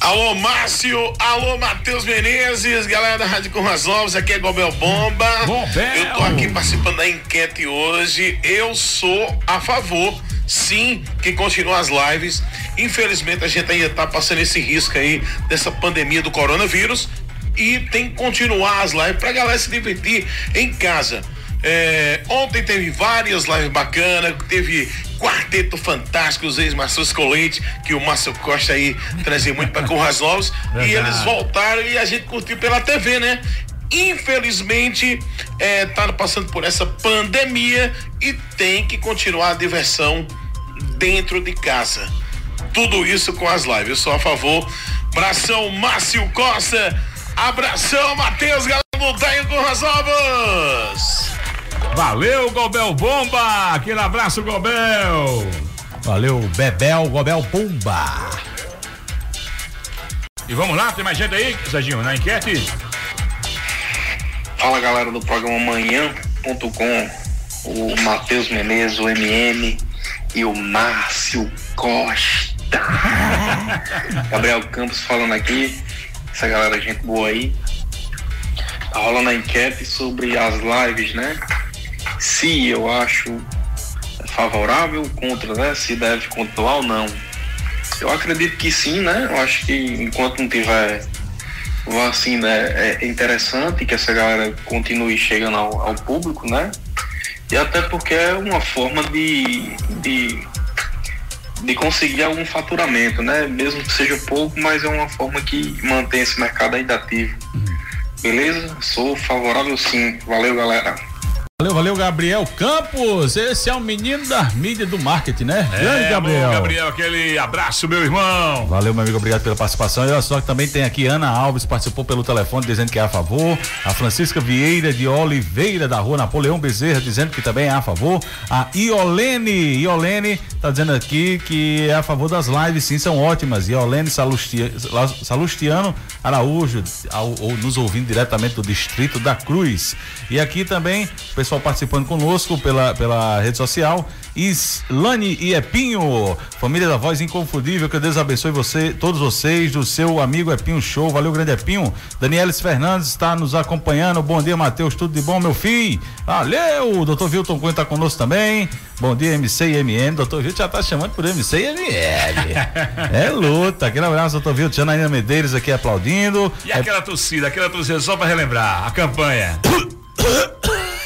Alô, Márcio. Alô, Matheus Menezes. Galera da Rádio Curras Novas, aqui é Gobel Bomba. Gobel. Eu tô aqui participando da enquete hoje. Eu sou a favor, sim, que continue as lives. Infelizmente, a gente ainda tá passando esse risco aí dessa pandemia do coronavírus. E tem que continuar as lives pra galera se divertir em casa. É, ontem teve várias lives bacanas, teve quarteto fantástico, os ex-Marcos Colete, que o Márcio Costa aí trazia muito para Curras Novos, e eles voltaram e a gente curtiu pela TV, né? Infelizmente, é, tá passando por essa pandemia e tem que continuar a diversão dentro de casa. Tudo isso com as lives. Eu sou a favor. Abração, Márcio Costa. Abração, Matheus Galera com as Novas. Valeu, Gobel Bomba! Aquele abraço, Gobel! Valeu, Bebel, Gobel Bomba! E vamos lá, tem mais gente aí, Serginho, na enquete? Fala galera do programa Manhã.com, o Matheus Menezes, o MM e o Márcio Costa. Gabriel Campos falando aqui, essa galera, gente boa aí. Tá rolando a enquete sobre as lives, né? Se eu acho favorável contra, né? Se deve continuar ou não. Eu acredito que sim, né? Eu acho que enquanto não tiver vacina é, é interessante que essa galera continue chegando ao, ao, público, né? E até porque é uma forma de, de, de conseguir algum faturamento, né? Mesmo que seja pouco, mas é uma forma que mantém esse mercado ainda ativo. Beleza? Sou favorável sim. Valeu, galera. Valeu, valeu, Gabriel Campos. Esse é o menino da mídia do marketing, né? É, Grande Gabriel. Gabriel, aquele abraço, meu irmão. Valeu, meu amigo, obrigado pela participação. E olha só que também tem aqui Ana Alves, participou pelo telefone dizendo que é a favor. A Francisca Vieira de Oliveira, da rua Napoleão Bezerra, dizendo que também é a favor. A Iolene, Iolene tá dizendo aqui que é a favor das lives, sim, são ótimas. Iolene Salustia, Salustiano Araújo, ao, ou nos ouvindo diretamente do Distrito da Cruz. E aqui também, pessoal participando conosco pela, pela rede social. Islane e Epinho, família da voz inconfundível, que Deus abençoe você, todos vocês, do seu amigo Epinho Show. Valeu, grande Epinho. Danielis Fernandes está nos acompanhando. Bom dia, Matheus, tudo de bom, meu filho? Valeu, doutor Vilton Cunha está conosco também. Bom dia, MC e MM. Doutor Vilton já está chamando por MC e MM. é luta. Aquele abraço, doutor Vilton. Janaína Medeiros aqui aplaudindo. E aquela torcida, aquela torcida, só para relembrar, a campanha.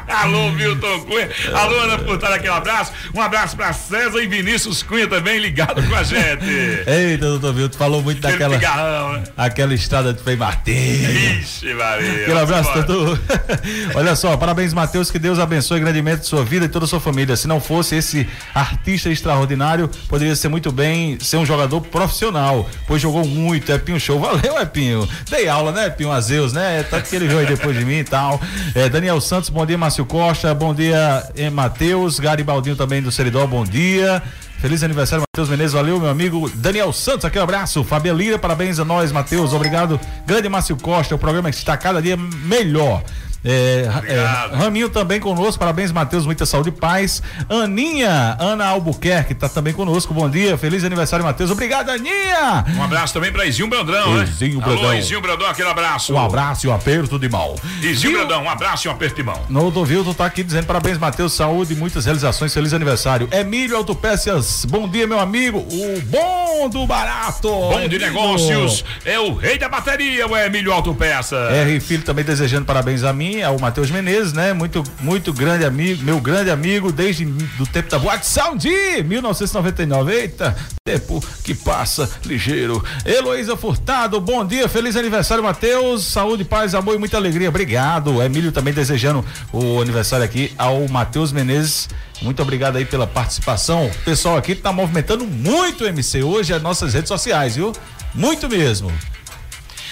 Alô, Milton Cunha. Alô, Ana Furtado, aquele abraço. Um abraço pra César e Vinícius Cunha também ligado com a gente. Eita, doutor Milton, falou muito Aquele daquela. Pigarrão, né? Aquela estrada de Frei Martins. Ixi, Maria. Aquele abraço, doutor. Olha só, parabéns, Matheus. Que Deus abençoe grandemente sua vida e toda a sua família. Se não fosse esse artista extraordinário, poderia ser muito bem ser um jogador profissional, pois jogou muito. Epinho Show. Valeu, Epinho. Dei aula, né, Epinho Azeus, né? Tanto que ele veio aí depois de mim e tal. É, Daniel Santos, bom dia, Márcio Márcio Costa, bom dia, Matheus, Garibaldinho também do Seridó, bom dia. Feliz aniversário, Matheus Menezes. Valeu, meu amigo Daniel Santos. Aquele abraço. Fabia Lira, parabéns a nós, Matheus. Obrigado. Grande Márcio Costa. O programa está cada dia melhor. É, é, Raminho também conosco, parabéns, Matheus, muita saúde e paz. Aninha, Ana Albuquerque, tá também conosco, bom dia, feliz aniversário, Matheus. Obrigado, Aninha! Um abraço também pra Izinho Brandão, né? Izinho Alô, Brandão. Izinho Brandão, aquele abraço. Um abraço e um aperto de mão. Izinho? Brandão, um abraço e um aperto de mão. No Vilton tá aqui dizendo parabéns, Matheus, saúde, muitas realizações, feliz aniversário. Emílio Autopeças, bom dia, meu amigo. O bom do barato. Bom de Emílio. negócios, é o rei da bateria, o Emílio Autopeça. R. Filho também desejando parabéns a mim, ao Matheus Menezes, né? Muito, muito grande amigo, meu grande amigo desde do tempo da Boate Sound, 1999. Eita, tempo que passa ligeiro. Heloísa Furtado, bom dia, feliz aniversário, Matheus. Saúde, paz, amor e muita alegria. Obrigado. Emílio também desejando o aniversário aqui ao Matheus Menezes. Muito obrigado aí pela participação. O pessoal aqui tá movimentando muito o MC hoje as nossas redes sociais, viu? Muito mesmo.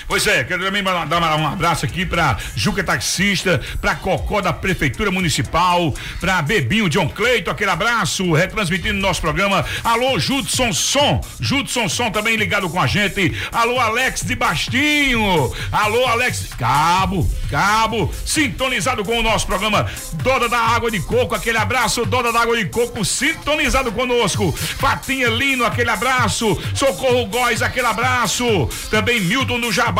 Pois é, quero também mandar um abraço aqui pra Juca Taxista, pra Cocó da Prefeitura Municipal, pra Bebinho John Cleito, aquele abraço, retransmitindo nosso programa. Alô, Judson Som, Judson Som também ligado com a gente. Alô, Alex de Bastinho, alô, Alex Cabo, Cabo, sintonizado com o nosso programa. Doda da Água de Coco, aquele abraço, Doda da Água de Coco, sintonizado conosco. Patinha Lino, aquele abraço. Socorro Góes, aquele abraço. Também Milton do Jabá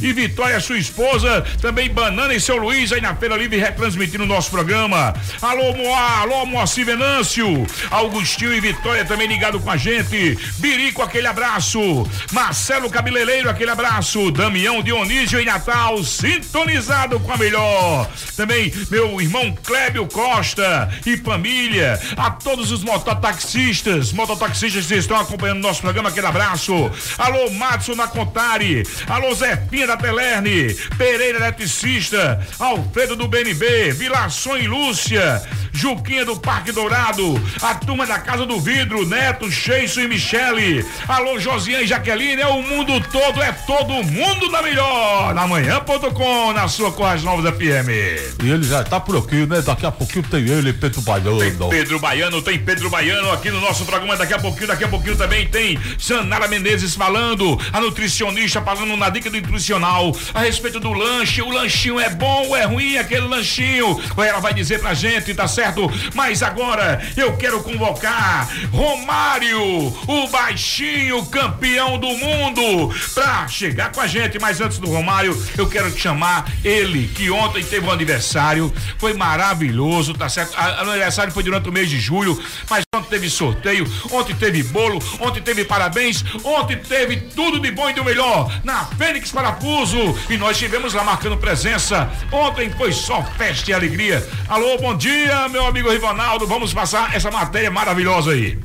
e Vitória, sua esposa. Também Banana e seu Luiz aí na Feira Livre retransmitindo o nosso programa. Alô, Moá, alô, Moacir Venâncio. Augustinho e Vitória também ligado com a gente. Birico, aquele abraço. Marcelo Cabeleireiro, aquele abraço. Damião Dionísio em Natal, sintonizado com a melhor. Também meu irmão Clébio Costa e família. A todos os mototaxistas, mototaxistas que estão acompanhando nosso programa, aquele abraço. Alô, Matson na Contari. Alô, Zefinha da Telerne. Pereira Eletricista. Alfredo do BNB. Vilação e Lúcia. Juquinha do Parque Dourado. A turma da Casa do Vidro. Neto, Cheiso e Michele. Alô, Josiane e Jaqueline. É o mundo todo, é todo mundo da melhor. Na manhã.com, na sua Corras Novas FM. E ele já tá por aqui, né? Daqui a pouquinho tem ele, Pedro Baiano. Tem Pedro Baiano, tem Pedro Baiano aqui no nosso programa. Daqui a pouquinho, daqui a pouquinho também tem Sanara Menezes falando, a nutricionista falando na dica do nutricional a respeito do lanche. O lanchinho é bom ou é ruim aquele lanchinho? Ela vai dizer pra gente, tá certo? Mas agora eu quero convocar Romário, o baixinho campeão do mundo, pra chegar com a gente. Mas antes do Romário, eu quero te chamar ele, que ontem teve um aniversário, foi maravilhoso, tá certo? O aniversário foi durante o mês de julho, mas ontem teve sorteio, ontem teve bolo, ontem teve parabéns, ontem teve tudo de bom e do melhor na Fênix Parafuso e nós estivemos lá marcando presença. Ontem foi só festa e alegria. Alô, bom dia, meu amigo Rivanaldo. Vamos passar essa matéria maravilhosa aí.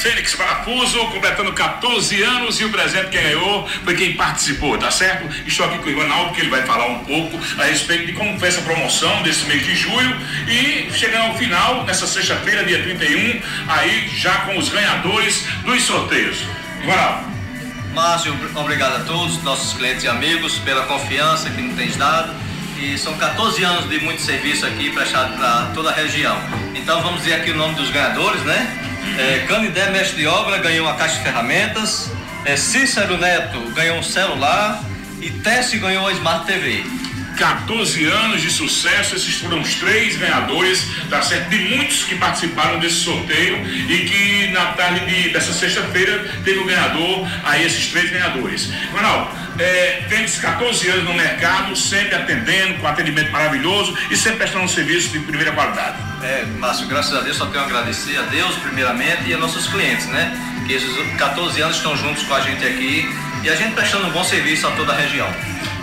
Fênix Parafuso, completando 14 anos e o presente que ganhou foi quem participou, tá certo? Estou aqui com o Ivanaldo, que ele vai falar um pouco a respeito de como foi essa promoção desse mês de julho e chegando ao final, nessa sexta-feira, dia 31, aí já com os ganhadores dos sorteios. Ivanaldo. Márcio, obrigado a todos, nossos clientes e amigos, pela confiança que nos tens dado. E são 14 anos de muito serviço aqui prestado para toda a região. Então vamos dizer aqui o nome dos ganhadores, né? É, Canidé Mestre de Obra ganhou uma caixa de ferramentas. É, Cícero Neto ganhou um celular. E Tessie ganhou uma Smart TV. 14 anos de sucesso, esses foram os três ganhadores, tá certo? De muitos que participaram desse sorteio e que na tarde de- dessa sexta-feira teve o ganhador, aí esses três ganhadores. Ronaldo, é, Fênix 14 anos no mercado, sempre atendendo, com atendimento maravilhoso e sempre prestando um serviço de primeira qualidade. É, Márcio, graças a Deus só tenho a agradecer a Deus primeiramente e a nossos clientes, né? Que esses 14 anos estão juntos com a gente aqui e a gente prestando um bom serviço a toda a região.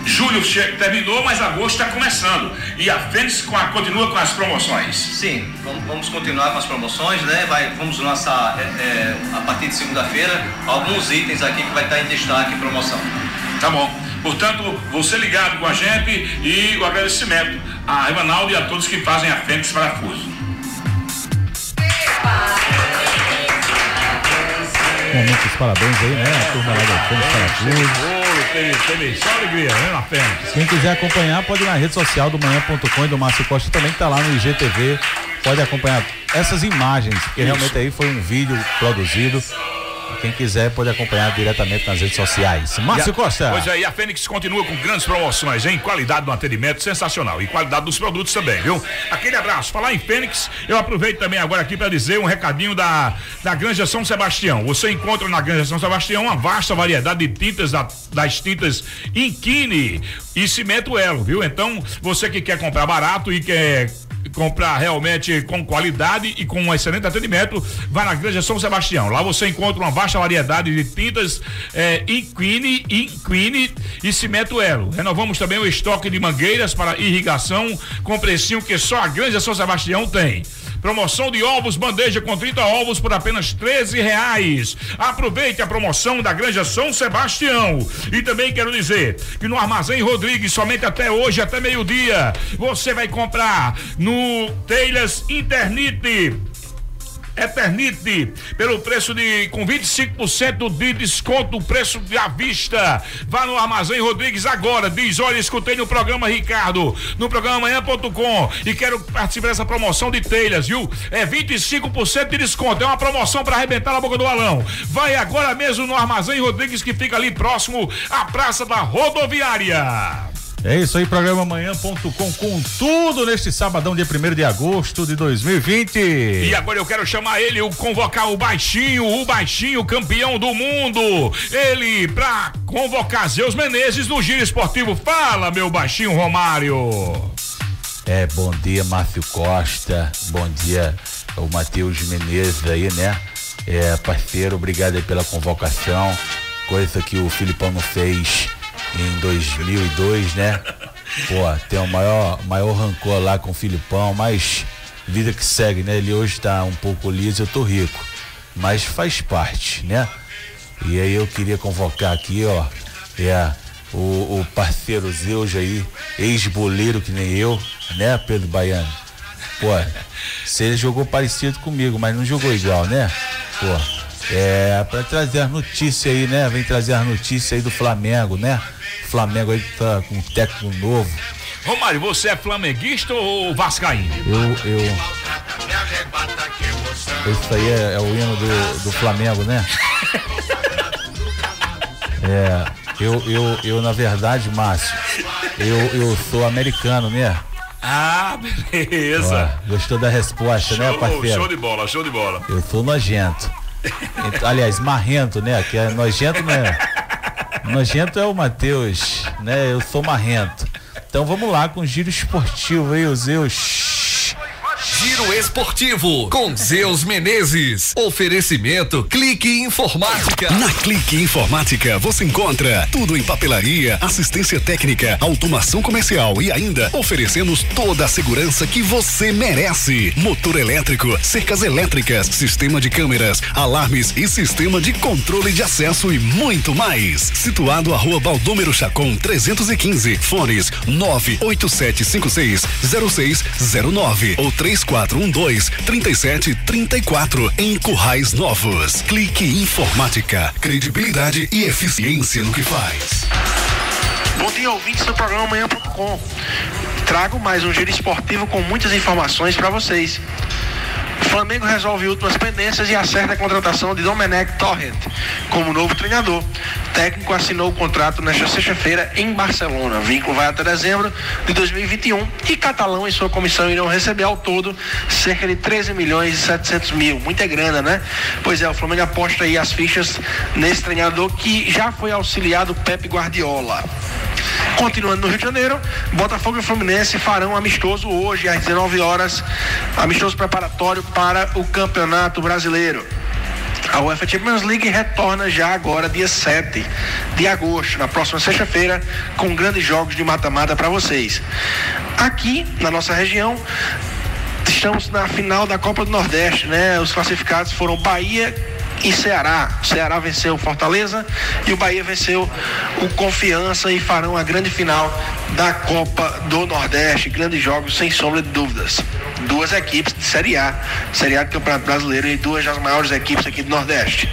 Julho terminou, mas agosto está começando. E a Fênix com a- continua com as promoções. Sim, vamos, continuar com as promoções, né? Vai, vamos lançar é, é, a partir de segunda-feira alguns itens aqui que vai estar em destaque em promoção. Tá bom. Portanto, você ligado com a gente e o agradecimento a Rivanaldo e a todos que fazem a Fênix Parafuso. Muitos parabéns aí, né? A turma lá da Fênix Parafuso. teve, teve só alegria, né, na Fênix? Quem quiser acompanhar, pode ir na rede social do manhã.com e do Márcio Costa também, que tá lá no IGTV. Pode acompanhar essas imagens, porque Isso. realmente aí foi um vídeo produzido. Quem quiser pode acompanhar diretamente nas redes sociais. Márcio a- Costa. Pois é, e a Fênix continua com grandes promoções, em qualidade do atendimento sensacional e qualidade dos produtos também, viu? Aquele abraço. Falar em Fênix, eu aproveito também agora aqui para dizer um recadinho da, da Granja São Sebastião. Você encontra na Granja São Sebastião uma vasta variedade de tintas da- das tintas Inquine e Cimento Elo, viu? Então, você que quer comprar barato e quer comprar realmente com qualidade e com um excelente atendimento, vai na Granja São Sebastião. Lá você encontra uma vasta variedade de tintas eh, Inquine, Inquine e Cimento Elo. Renovamos também o estoque de mangueiras para irrigação com precinho que só a Granja São Sebastião tem. Promoção de ovos, bandeja com 30 ovos por apenas 13 reais. Aproveite a promoção da Granja São Sebastião. E também quero dizer que no Armazém Rodrigues, somente até hoje, até meio-dia, você vai comprar no Telhas Internet. Eternite, pelo preço de com 25% de desconto, preço de à vista. Vá no Armazém Rodrigues agora. Diz: olha, escutei no programa Ricardo, no programa amanhã.com e quero participar dessa promoção de telhas, viu? É 25% de desconto. É uma promoção para arrebentar na boca do balão. Vai agora mesmo no Armazém Rodrigues, que fica ali próximo à Praça da Rodoviária. É isso aí, programa amanhã.com com tudo neste sabadão, dia 1 de agosto de 2020. E agora eu quero chamar ele, o convocar o baixinho, o baixinho campeão do mundo. Ele pra convocar Zeus Menezes no giro esportivo. Fala, meu baixinho Romário. É, bom dia, Márcio Costa. Bom dia, o Matheus Menezes aí, né? É, parceiro, obrigado aí pela convocação. Coisa que o Filipão não fez em 2002, né? Pô, tem o maior, maior rancor lá com o Filipão, mas vida que segue, né? Ele hoje tá um pouco liso, eu tô rico. Mas faz parte, né? E aí eu queria convocar aqui, ó, é o, o parceiro Zeus aí, ex-boleiro que nem eu, né, Pedro Baiano? Pô, ele jogou parecido comigo, mas não jogou igual, né? Pô, é pra trazer as notícias aí, né? Vem trazer as notícias aí do Flamengo, né? Flamengo aí que tá com um técnico novo. Romário, você é flamenguista ou vascaíno? Eu, eu. Isso aí é, é o hino do, do Flamengo, né? É, eu, eu, eu, na verdade, Márcio, eu, eu sou americano, né? Ah, beleza. Ó, gostou da resposta, né, Show, parceiro? show de bola, show de bola. Eu sou nojento. Ent- aliás, marrento, né? Que é nojento, né? Nojento é o Matheus, né? Eu sou marrento. Então vamos lá com o giro esportivo aí, o Zeus. Giro Esportivo com Zeus Menezes. Oferecimento Clique Informática. Na Clique Informática você encontra tudo em papelaria, assistência técnica, automação comercial e ainda oferecemos toda a segurança que você merece. Motor elétrico, cercas elétricas, sistema de câmeras, alarmes e sistema de controle de acesso e muito mais. Situado à rua Baldômero Chacon 315, fones 987560609 ou 3412-3734 em Currais Novos. Clique Informática. Credibilidade e eficiência no que faz. Bom dia, ouvintes do programa Amanhã.com. Trago mais um giro esportivo com muitas informações para vocês. Flamengo resolve últimas pendências e acerta a contratação de Domenech Torrent como novo treinador. Técnico assinou o contrato nesta sexta-feira em Barcelona. Vínculo vai até dezembro de 2021 e Catalão e sua comissão irão receber ao todo cerca de 13 milhões e 700 mil. Muita grana, né? Pois é, o Flamengo aposta aí as fichas nesse treinador que já foi auxiliar do Pepe Guardiola. Continuando no Rio de Janeiro, Botafogo e Fluminense farão um amistoso hoje às 19 horas, amistoso preparatório para o Campeonato Brasileiro. A UEFA Champions League retorna já agora, dia 7 de agosto, na próxima sexta-feira, com grandes jogos de mata-mata para vocês. Aqui, na nossa região, estamos na final da Copa do Nordeste, né? Os classificados foram Bahia e Ceará. O Ceará venceu Fortaleza e o Bahia venceu o Confiança e farão a grande final da Copa do Nordeste. Grandes jogos, sem sombra de dúvidas. Duas equipes de Série A, Série A do Campeonato Brasileiro e duas das maiores equipes aqui do Nordeste.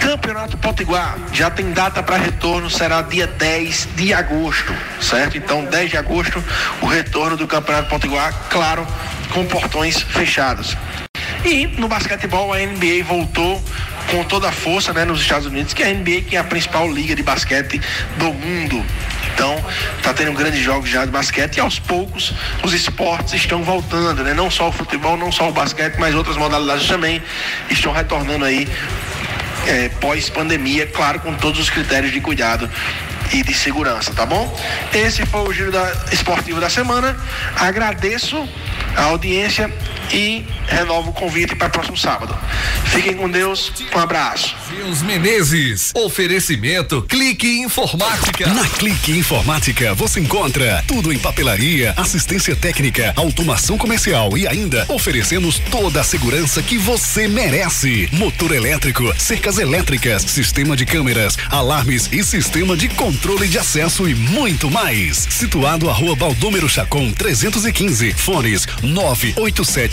Campeonato Potiguar já tem data para retorno, será dia 10 de agosto, certo? Então, 10 de agosto, o retorno do Campeonato Potiguar, claro, com portões fechados. E no basquetebol, a NBA voltou com toda a força né, nos Estados Unidos, que é a NBA que é a principal liga de basquete do mundo. Então, tá tendo grandes jogos já de basquete e aos poucos os esportes estão voltando, né? Não só o futebol, não só o basquete, mas outras modalidades também estão retornando aí é, pós-pandemia, claro, com todos os critérios de cuidado e de segurança, tá bom? Esse foi o giro da, esportivo da semana. Agradeço a audiência e renovo o convite para o próximo sábado. Fiquem com Deus, um abraço. Deus Menezes, oferecimento Clique Informática. Na Clique Informática você encontra tudo em papelaria, assistência técnica, automação comercial e ainda oferecemos toda a segurança que você merece. Motor elétrico, cercas elétricas, sistema de câmeras, alarmes e sistema de controle de acesso e muito mais. Situado à rua Baldômero Chacon 315, fones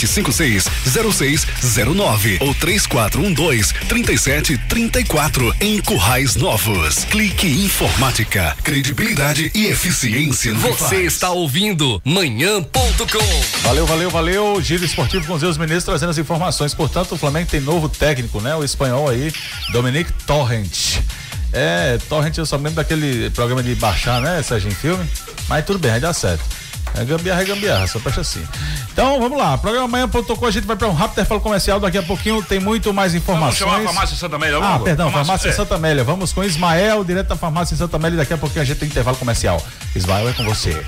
987560609 ou 3412-3734 em Currais Novos. Clique Informática, credibilidade e eficiência no que Você faz. está ouvindo manhã.com. Valeu, valeu, valeu. Giro Esportivo com Zeus Menezes trazendo as informações. Portanto, o Flamengo tem novo técnico, né? O espanhol aí, Dominique Torrent. É, Torrent eu só lembro daquele programa de baixar, né, Sérgio, em filme. Mas tudo bem, vai dar certo. É gambiarra, é gambiarra, só presta assim. Então, vamos lá. Programa amanhã.com, a gente vai para um rápido intervalo comercial. Daqui a pouquinho tem muito mais Vamos informações. chamar a farmácia Santa Amélia Ah, perdão, Farmácia é. Santa Amélia. Vamos com Ismael, direto da Farmácia Santa Amélia. Daqui a pouquinho a gente tem intervalo comercial. Ismael é com você.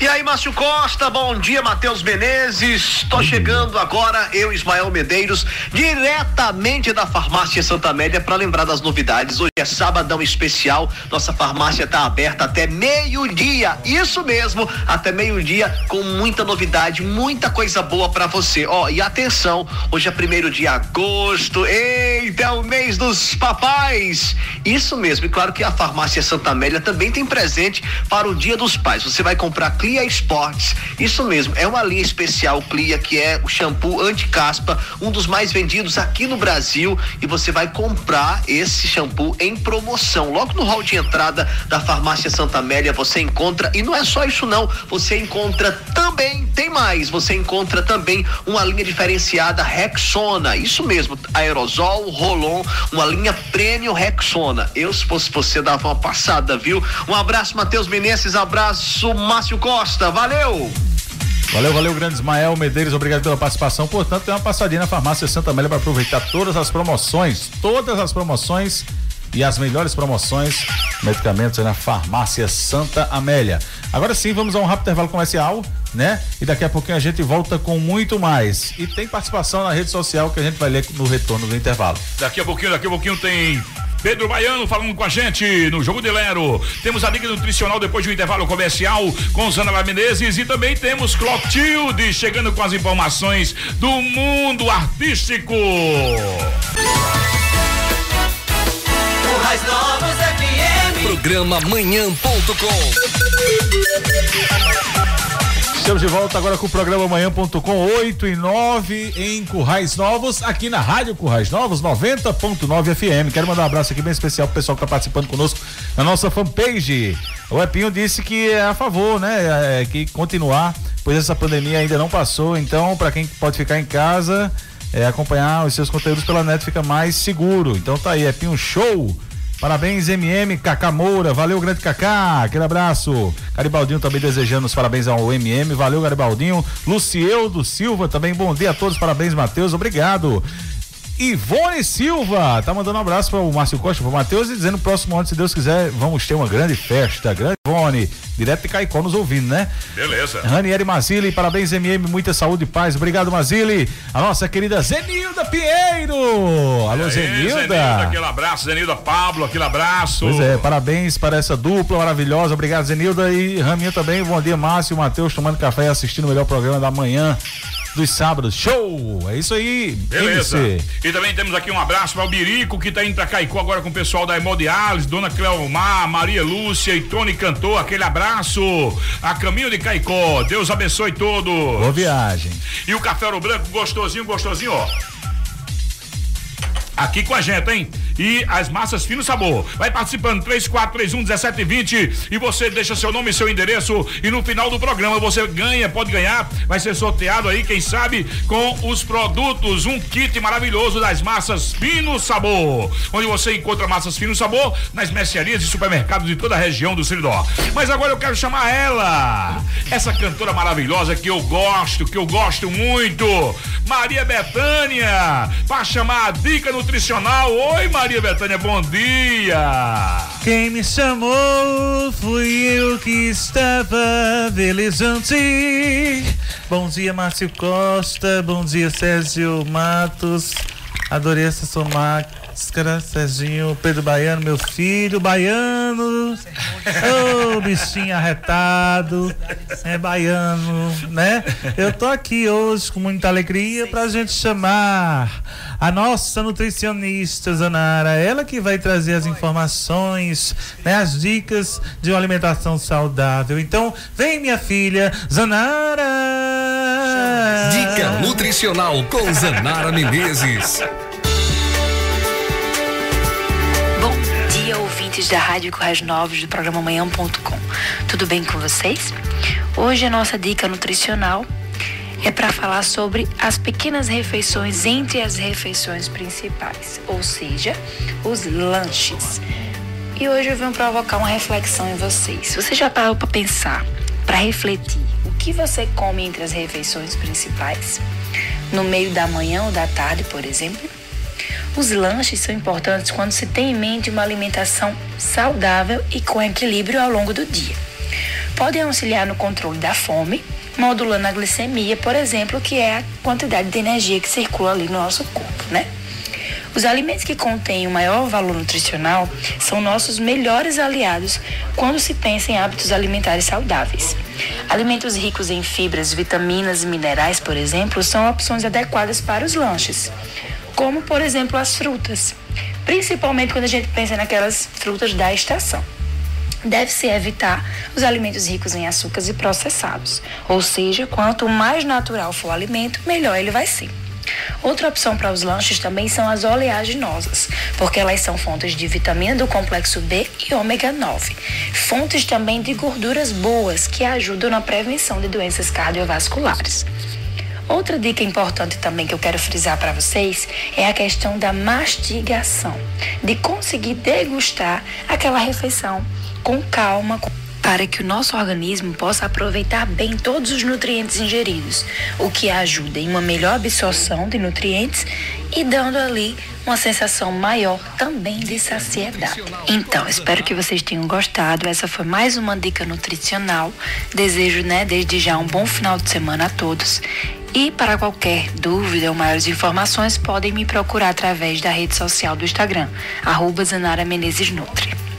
E aí, Márcio Costa, bom dia, Matheus Menezes. Tô chegando agora, eu, Ismael Medeiros, diretamente da Farmácia Santa Amélia para lembrar das novidades. Hoje é sabadão especial, nossa farmácia tá aberta até meio-dia. Isso mesmo, até meio-dia, com muita novidade, muita coisa boa para você. Ó, e atenção, hoje é primeiro de agosto, eita, é o mês dos papais. Isso mesmo, e claro que a Farmácia Santa Amélia também tem presente para o Dia dos Pais. Você vai comprar Clia Sports. Isso mesmo, é uma linha especial Clia que é o shampoo anti-caspa, um dos mais vendidos aqui no Brasil e você vai comprar esse shampoo em promoção. Logo no hall de entrada da Farmácia Santa Amélia você encontra e não é só isso não, você encontra também, tem mais, você encontra também uma linha diferenciada Rexona. Isso mesmo, aerosol, Rolon, uma linha Premium Rexona. Eu se fosse você dava uma passada, viu? Um abraço Matheus Menezes, abraço Márcio Costa. Valeu! Valeu, valeu, grande Ismael Medeiros, obrigado pela participação. Portanto, tem uma passadinha na farmácia Santa Amélia para aproveitar todas as promoções, todas as promoções e as melhores promoções, medicamentos na farmácia Santa Amélia. Agora sim, vamos a um rápido intervalo comercial, né? E daqui a pouquinho a gente volta com muito mais. E tem participação na rede social que a gente vai ler no retorno do intervalo. Daqui a pouquinho, daqui a pouquinho tem Pedro Baiano falando com a gente no Jogo de Lero. Temos a Liga Nutricional depois de um intervalo comercial com Zana Menezes e também temos Clotilde chegando com as informações do mundo artístico. Mais Novos FM. Programa manhã.com. Estamos de volta agora com o programa manhã.com 8 e 9 em Currais Novos, aqui na Rádio Currais Novos 90.9 FM. Quero mandar um abraço aqui bem especial pro pessoal que tá participando conosco na nossa fanpage. O Epinho disse que é a favor, né? É, que continuar, pois essa pandemia ainda não passou. Então, para quem pode ficar em casa, é, acompanhar os seus conteúdos pela net fica mais seguro. Então tá aí, Epinho Show. Parabéns, MM, Cacá Moura. Valeu, grande Cacá. Aquele abraço. Garibaldinho também desejando os parabéns ao MM. Valeu, Garibaldinho. Lucieldo Silva também. Bom dia a todos. Parabéns, Matheus. Obrigado. Ivone Silva, tá mandando um abraço para o Márcio Costa, para o Matheus e dizendo próximo ano, se Deus quiser, vamos ter uma grande festa. Grande Ivone, direto de Caicó nos ouvindo, né? Beleza. Ranieri Mazili, parabéns MM, muita saúde e paz. Obrigado, Mazili. A nossa querida Zenilda Pinheiro. Alô, Aí, Zenilda. Aquele abraço, Zenilda Pablo, aquele abraço. Pois é, parabéns para essa dupla maravilhosa. Obrigado, Zenilda e Raminha também. Bom dia, Márcio, Matheus, tomando café e assistindo o melhor programa da manhã dos sábados. Show! É isso aí. Beleza. MC. E também temos aqui um abraço para o Birico, que tá indo pra Caicó agora com o pessoal da Hemodiálise, Dona Cleomar, Maria Lúcia e Tony Cantor. Aquele abraço a caminho de Caicó. Deus abençoe todos. Boa viagem. E o café Ouro Branco, gostosinho, gostosinho, ó. Aqui com a gente, hein? E as massas fino sabor. Vai participando 3431 1720 e você deixa seu nome e seu endereço. E no final do programa você ganha, pode ganhar, vai ser sorteado aí, quem sabe, com os produtos, um kit maravilhoso das massas fino sabor, onde você encontra massas fino sabor nas mercearias e supermercados de toda a região do Seridó. Mas agora eu quero chamar ela, essa cantora maravilhosa que eu gosto, que eu gosto muito, Maria Betânia, para chamar a dica nutricional. Oi, Maria Betânia, bom dia. Quem me chamou fui eu que estava velejante. Bom dia, Márcio Costa. Bom dia, Sérgio Matos. Adorei essa sua máscara, Serginho. Pedro Baiano, meu filho, baiano. Ô, oh, bichinho arretado. É baiano, né? Eu tô aqui hoje com muita alegria pra gente chamar a nossa nutricionista Zanara, ela que vai trazer as informações, né, as dicas de uma alimentação saudável. Então, vem minha filha, Zanara. Dica nutricional com Zanara Menezes. Ouvintes da Rádio Correios Novos do programa Manhã.com. Tudo bem com vocês? Hoje a nossa dica nutricional é para falar sobre as pequenas refeições entre as refeições principais, ou seja, os lanches. E hoje eu venho provocar uma reflexão em vocês. Você já parou para pensar, para refletir, o que você come entre as refeições principais? No meio da manhã ou da tarde, por exemplo? Os lanches são importantes quando se tem em mente uma alimentação saudável e com equilíbrio ao longo do dia. Podem auxiliar no controle da fome, modulando a glicemia, por exemplo, que é a quantidade de energia que circula ali no nosso corpo, né? Os alimentos que contêm o maior valor nutricional são nossos melhores aliados quando se pensa em hábitos alimentares saudáveis. Alimentos ricos em fibras, vitaminas e minerais, por exemplo, são opções adequadas para os lanches, como, por exemplo, as frutas, principalmente quando a gente pensa naquelas frutas da estação deve-se evitar os alimentos ricos em açúcares e processados. Ou seja, quanto mais natural for o alimento, melhor ele vai ser. Outra opção para os lanches também são as oleaginosas, porque elas são fontes de vitamina do complexo B e ômega 9. Fontes também de gorduras boas que ajudam na prevenção de doenças cardiovasculares. Outra dica importante também que eu quero frisar para vocês é a questão da mastigação, de conseguir degustar aquela refeição com calma, para que o nosso organismo possa aproveitar bem todos os nutrientes ingeridos, o que ajuda em uma melhor absorção de nutrientes e dando ali uma sensação maior também de saciedade. Então, espero que vocês tenham gostado. Essa foi mais uma dica nutricional. Desejo, né, desde já um bom final de semana a todos. E para qualquer dúvida ou maiores informações, podem me procurar através da rede social do Instagram, arroba Zanara Menezes Nutri.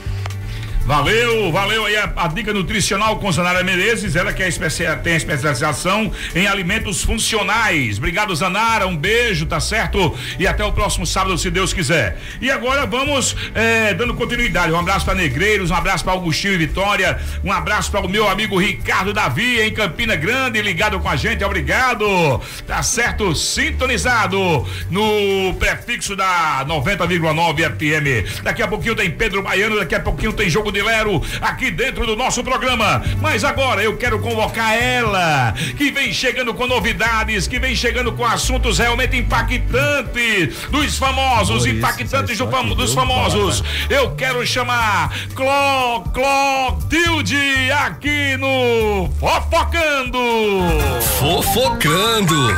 Valeu, valeu aí a, a, dica nutricional com Zanara Menezes, ela que é especia, tem especialização em alimentos funcionais. Obrigado, Zanara, um beijo, tá certo? E até o próximo sábado, se Deus quiser. E agora vamos é, dando continuidade. Um abraço para Negreiros, um abraço para Augustinho e Vitória, um abraço para o meu amigo Ricardo Davi em Campina Grande, ligado com a gente, obrigado. Tá certo? Sintonizado no prefixo da 90,9 FM. Daqui a pouquinho tem Pedro Baiano, daqui a pouquinho tem jogo de Lero aqui dentro do nosso programa. Mas agora eu quero convocar ela, que vem chegando com novidades, que vem chegando com assuntos realmente impactantes dos famosos, impactantes do fam dos famosos. Eu quero chamar Cló Cló Tilde aqui no Fofocando. Fofocando.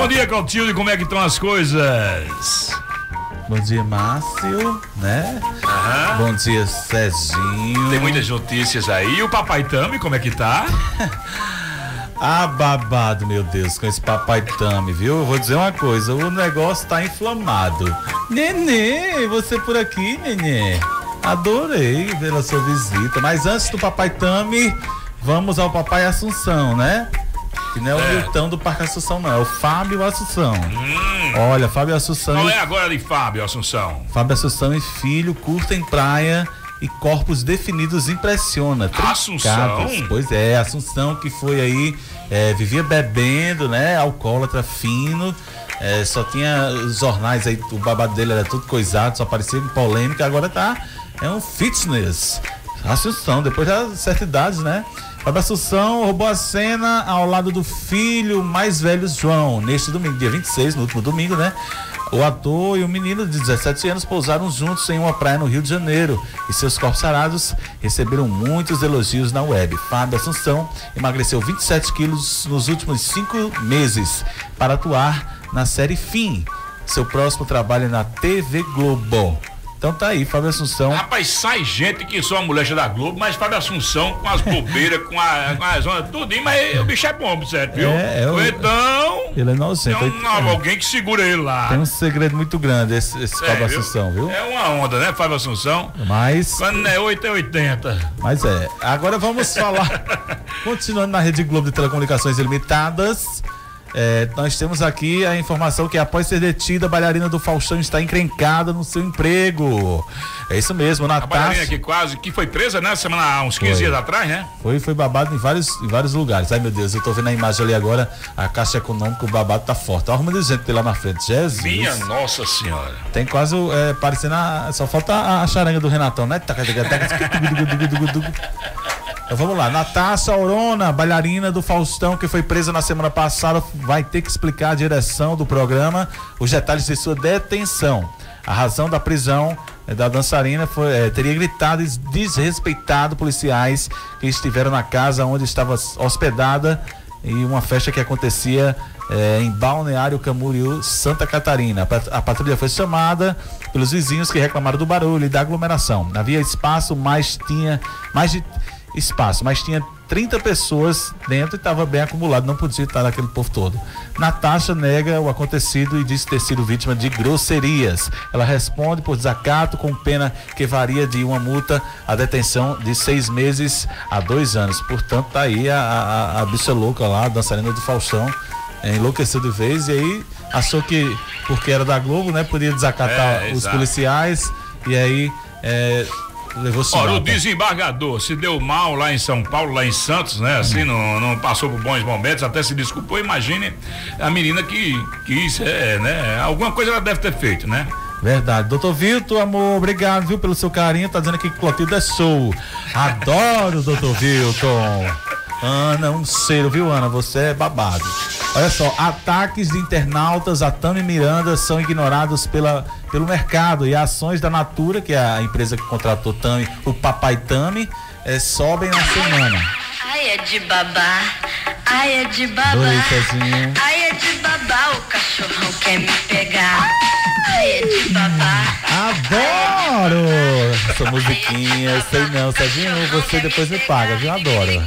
Bom dia, Clotilde, como é que estão as coisas? Bom dia, Márcio, né? Aham. Bom dia, Cezinho. Tem muitas notícias aí. E o Papai Tami, como é que tá? ah, babado, meu Deus, com esse Papai Tami, viu? Eu vou dizer uma coisa, o negócio tá inflamado. Nenê, você por aqui, Nenê? Adorei pela sua visita. Mas antes do Papai Tami, vamos ao Papai Assunção, né? Que não é o É. Milton do Parque Assunção, não. É o Fábio Assunção. Hum. Olha, Fábio Assunção. Qual é agora de Fábio Assunção? Fábio Assunção e filho curtem praia e corpos definidos impressiona. Assunção? Pois é, Assunção que foi aí, é, vivia bebendo, né? Alcoólatra fino. é, só tinha os jornais aí, o babado dele era tudo coisado, só parecia em polêmica, agora tá. É um fitness. Assunção, depois de certa idade, né? Fábio Assunção roubou a cena ao lado do filho mais velho João, neste domingo, dia 26, no último domingo, né? O ator e o menino de 17 anos pousaram juntos em uma praia no Rio de Janeiro e seus corpos sarados receberam muitos elogios na web. Fábio Assunção emagreceu 27 quilos nos últimos cinco meses para atuar na série Fim. Seu próximo trabalho é na TV Globo. Então tá aí, Fábio Assunção. Rapaz, sai gente que só a mulher da Globo, mas Fábio Assunção com as bobeiras, com a, com a zona, tudo, mas o bicho é bom, certo, viu? É, é o- então, Ele é nojento. tem um, alguém que segura ele lá. Tem um segredo muito grande esse, esse É, Fábio viu? Assunção, viu? É uma onda, né, Fábio Assunção? Mas. Quando é 8 é 80. Mas é. Agora vamos falar. continuando na Rede Globo de Telecomunicações Ilimitadas. É, nós temos aqui a informação que após ser detida, a bailarina do Faustão está encrencada no seu emprego. É isso mesmo, A Natasha. que quase, que foi presa, né, semana, há uns 15 Foi. dias atrás, né? Foi, foi babado em vários, em vários lugares. Ai meu Deus, eu tô vendo a imagem ali agora, a caixa econômica, o babado tá forte. Olha a arruma de gente lá na frente. Jesus. Minha nossa senhora. Tem quase é, parecendo a, só falta a, a charanga do Renatão, né? Então vamos lá, Natasha Aurona, bailarina do Faustão, que foi presa na semana passada, vai ter que explicar a direção do programa, os detalhes de sua detenção. A razão da prisão da dançarina foi, eh, teria gritado e desrespeitado policiais que estiveram na casa onde estava hospedada e uma festa que acontecia eh, em Balneário Camboriú, Santa Catarina. A patrulha foi chamada pelos vizinhos que reclamaram do barulho e da aglomeração. Havia espaço, mas tinha mais de espaço, mas tinha 30 pessoas dentro e estava bem acumulado, não podia estar naquele povo todo. Natasha nega o acontecido e diz ter sido vítima de grosserias. Ela responde por desacato com pena que varia de uma multa a detenção de seis meses a dois anos. Portanto, tá aí a, a, a bicha louca lá, a dançarina do Faustão, é, enlouqueceu de vez e aí achou que, porque era da Globo, né, podia desacatar É, os policiais e aí é, levou Olha, o desembargador se deu mal lá em São Paulo, lá em Santos, né? Assim, não, não passou por bons momentos, até se desculpou. Imagine a menina que quis, é, né? Alguma coisa ela deve ter feito, né? Verdade. Doutor Vitor, amor, obrigado, viu, pelo seu carinho. Tá dizendo aqui que Clotilde é show. Adoro, doutor Vilton. Ana, um cheiro, viu, Ana? Você é babado. Olha só, ataques de internautas a Tami Miranda são ignorados pela, pelo mercado e ações da Natura, que é a empresa que contratou Tami, o Papai Tami, eh, sobem na semana. Ai, é de babá. Ai, é de babá. Ai, é de babá. O cachorrão quer me pegar. Adoro essa musiquinha. Sei não, Serginho, você depois me paga, viu? Adoro.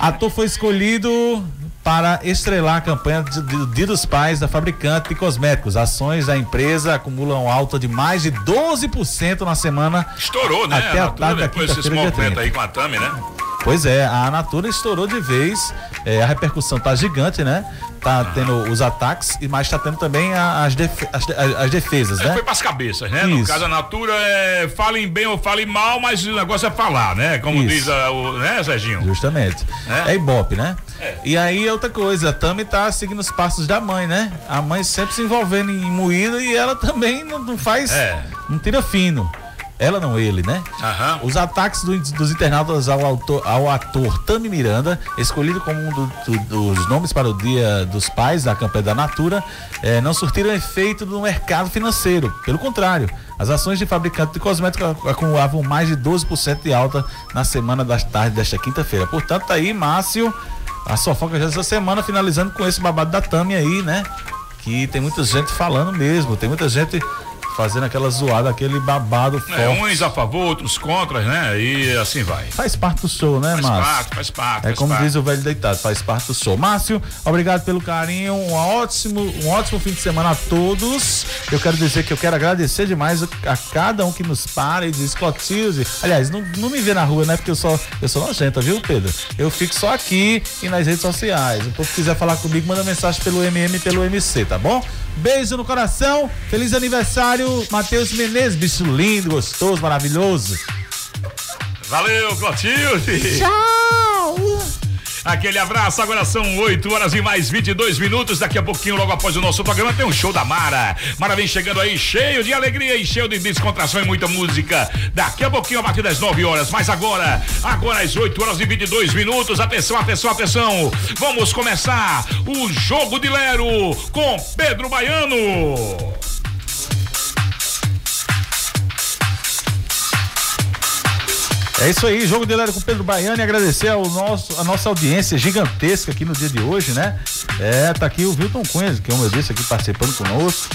Ator foi escolhido para estrelar a campanha de- do Dia dos Pais da fabricante de cosméticos. Ações da empresa acumulam alta de mais de 12% na semana. Estourou, né? Até a tarde da depois desse movimento 30. aí com a Tami, né? Pois é, a Natura estourou de vez, é, a repercussão tá gigante, né? Tá tendo os ataques, e mas tá tendo também as, defe- as, as defesas, É, né? foi pras cabeças, né? No Isso. caso, a Natura é falem bem ou falem mal, mas o negócio é falar, né? Como Isso. diz a, o, né, Serginho? Justamente. É? É, Ibope, né? E aí, outra coisa, a Tami tá seguindo os passos da mãe, né? A mãe sempre se envolvendo em moído e ela também não, não faz. É. Não tira fino. Ela não, ele, né? Aham. Os ataques do- dos internautas ao, autor- ao ator Tami Miranda, escolhido como um do- do- dos nomes para o Dia dos Pais da campanha da Natura, eh, não surtiram efeito no mercado financeiro. Pelo contrário, as ações de fabricante de cosméticos ac- acumulavam mais de 12% de alta na semana das tardes desta quinta-feira. Portanto, tá aí, Márcio, a fofoca já dessa semana, finalizando com esse babado da Tami aí, né? Que tem muita gente falando mesmo, tem muita gente fazendo aquela zoada, aquele babado forte. É, uns a favor, outros contra, né? E assim vai. Faz parte do show, né, Faz Márcio? parte, faz parte. É faz como parte. diz o velho deitado, faz parte do show. Márcio, obrigado pelo carinho, um ótimo, um ótimo fim de semana a todos. Eu quero dizer que eu quero agradecer demais a cada um que nos para e diz Clotilde. Aliás, não, não me vê na rua, né? Porque eu sou, eu sou nojenta, viu, Pedro? Eu fico só aqui e nas redes sociais. O povo quiser falar comigo, manda mensagem pelo MM e pelo MC, tá bom? Beijo no coração. Feliz aniversário, Matheus Menezes. Bicho lindo, gostoso, maravilhoso. Valeu, Clotilde. Tchau. Aquele abraço, agora são 8 horas e mais 22 minutos. Daqui a pouquinho, logo após o nosso programa, tem um show da Mara. Mara vem chegando aí, cheio de alegria e cheio de descontração e muita música. Daqui a pouquinho, a partir das 9 horas. Mas agora, agora às 8 horas e 22 minutos. Atenção, atenção, atenção. Vamos começar o Jogo de Lero com Pedro Baiano. É isso aí, jogo de Lero com Pedro Baiano e agradecer ao nosso, a nossa audiência gigantesca aqui no dia de hoje, né? É, tá aqui o Wilton Cunha, que é um desse aqui participando conosco.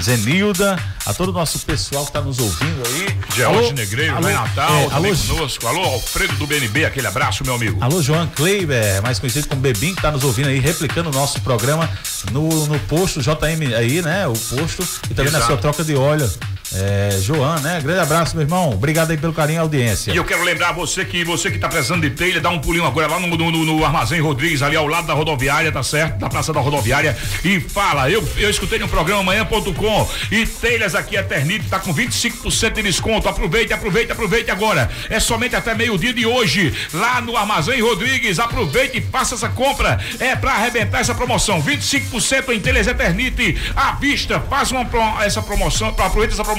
Zenilda, a todo o nosso pessoal que está nos ouvindo aí. George Negreiro, alô, né, Natal, é, também alô, conosco. Alô, Alfredo do BNB, aquele abraço, meu amigo. Alô, João Kleiber, mais conhecido como Bebim, que está nos ouvindo aí, replicando o nosso programa no, no posto JM aí, né? O posto e também na Exato. sua troca de óleo. É, João, né? Grande abraço, meu irmão. Obrigado aí pelo carinho e audiência. E eu quero lembrar você que você que tá precisando de telha, dá um pulinho agora lá no, no, no- Armazém Rodrigues, ali ao lado da rodoviária, tá certo? Da Praça da Rodoviária. E fala, eu, eu escutei no programa amanhã.com e telhas aqui Eternite tá com 25% de desconto. Aproveite, aproveite, aproveite agora. É somente até meio-dia de hoje, lá no Armazém Rodrigues. Aproveite e faça essa compra. É pra arrebentar essa promoção. 25% em telhas Eternite à vista. Faça uma, essa promoção, aproveita essa promoção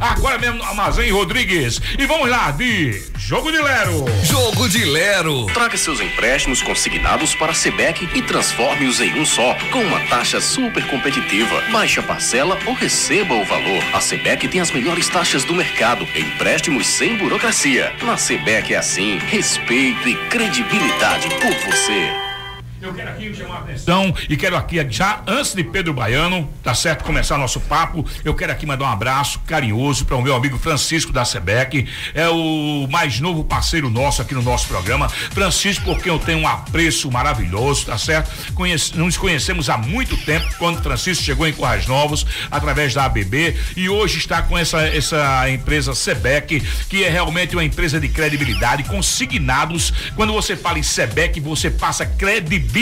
agora mesmo no Armazém Rodrigues. E vamos lá de Jogo de Lero. Jogo de Lero. Traga seus empréstimos consignados para a Sebec e transforme-os em um só, com uma taxa super competitiva. Baixe a parcela ou receba o valor. A Sebec tem as melhores taxas do mercado. Empréstimos sem burocracia. Na Sebec é assim: respeito e credibilidade por você. Eu quero aqui chamar a atenção e quero aqui, já antes de Pedro Baiano, tá certo? Começar nosso papo, eu quero aqui mandar um abraço carinhoso para o meu amigo Francisco da Sebec, é o mais novo parceiro nosso aqui no nosso programa. Francisco, porque eu tenho um apreço maravilhoso, tá certo? Conhece, nos conhecemos há muito tempo, quando Francisco chegou em Corrais Novos, através da ABB, e hoje está com essa, essa empresa Sebec, que é realmente uma empresa de credibilidade, consignados. Quando você fala em Sebec, você passa credibilidade.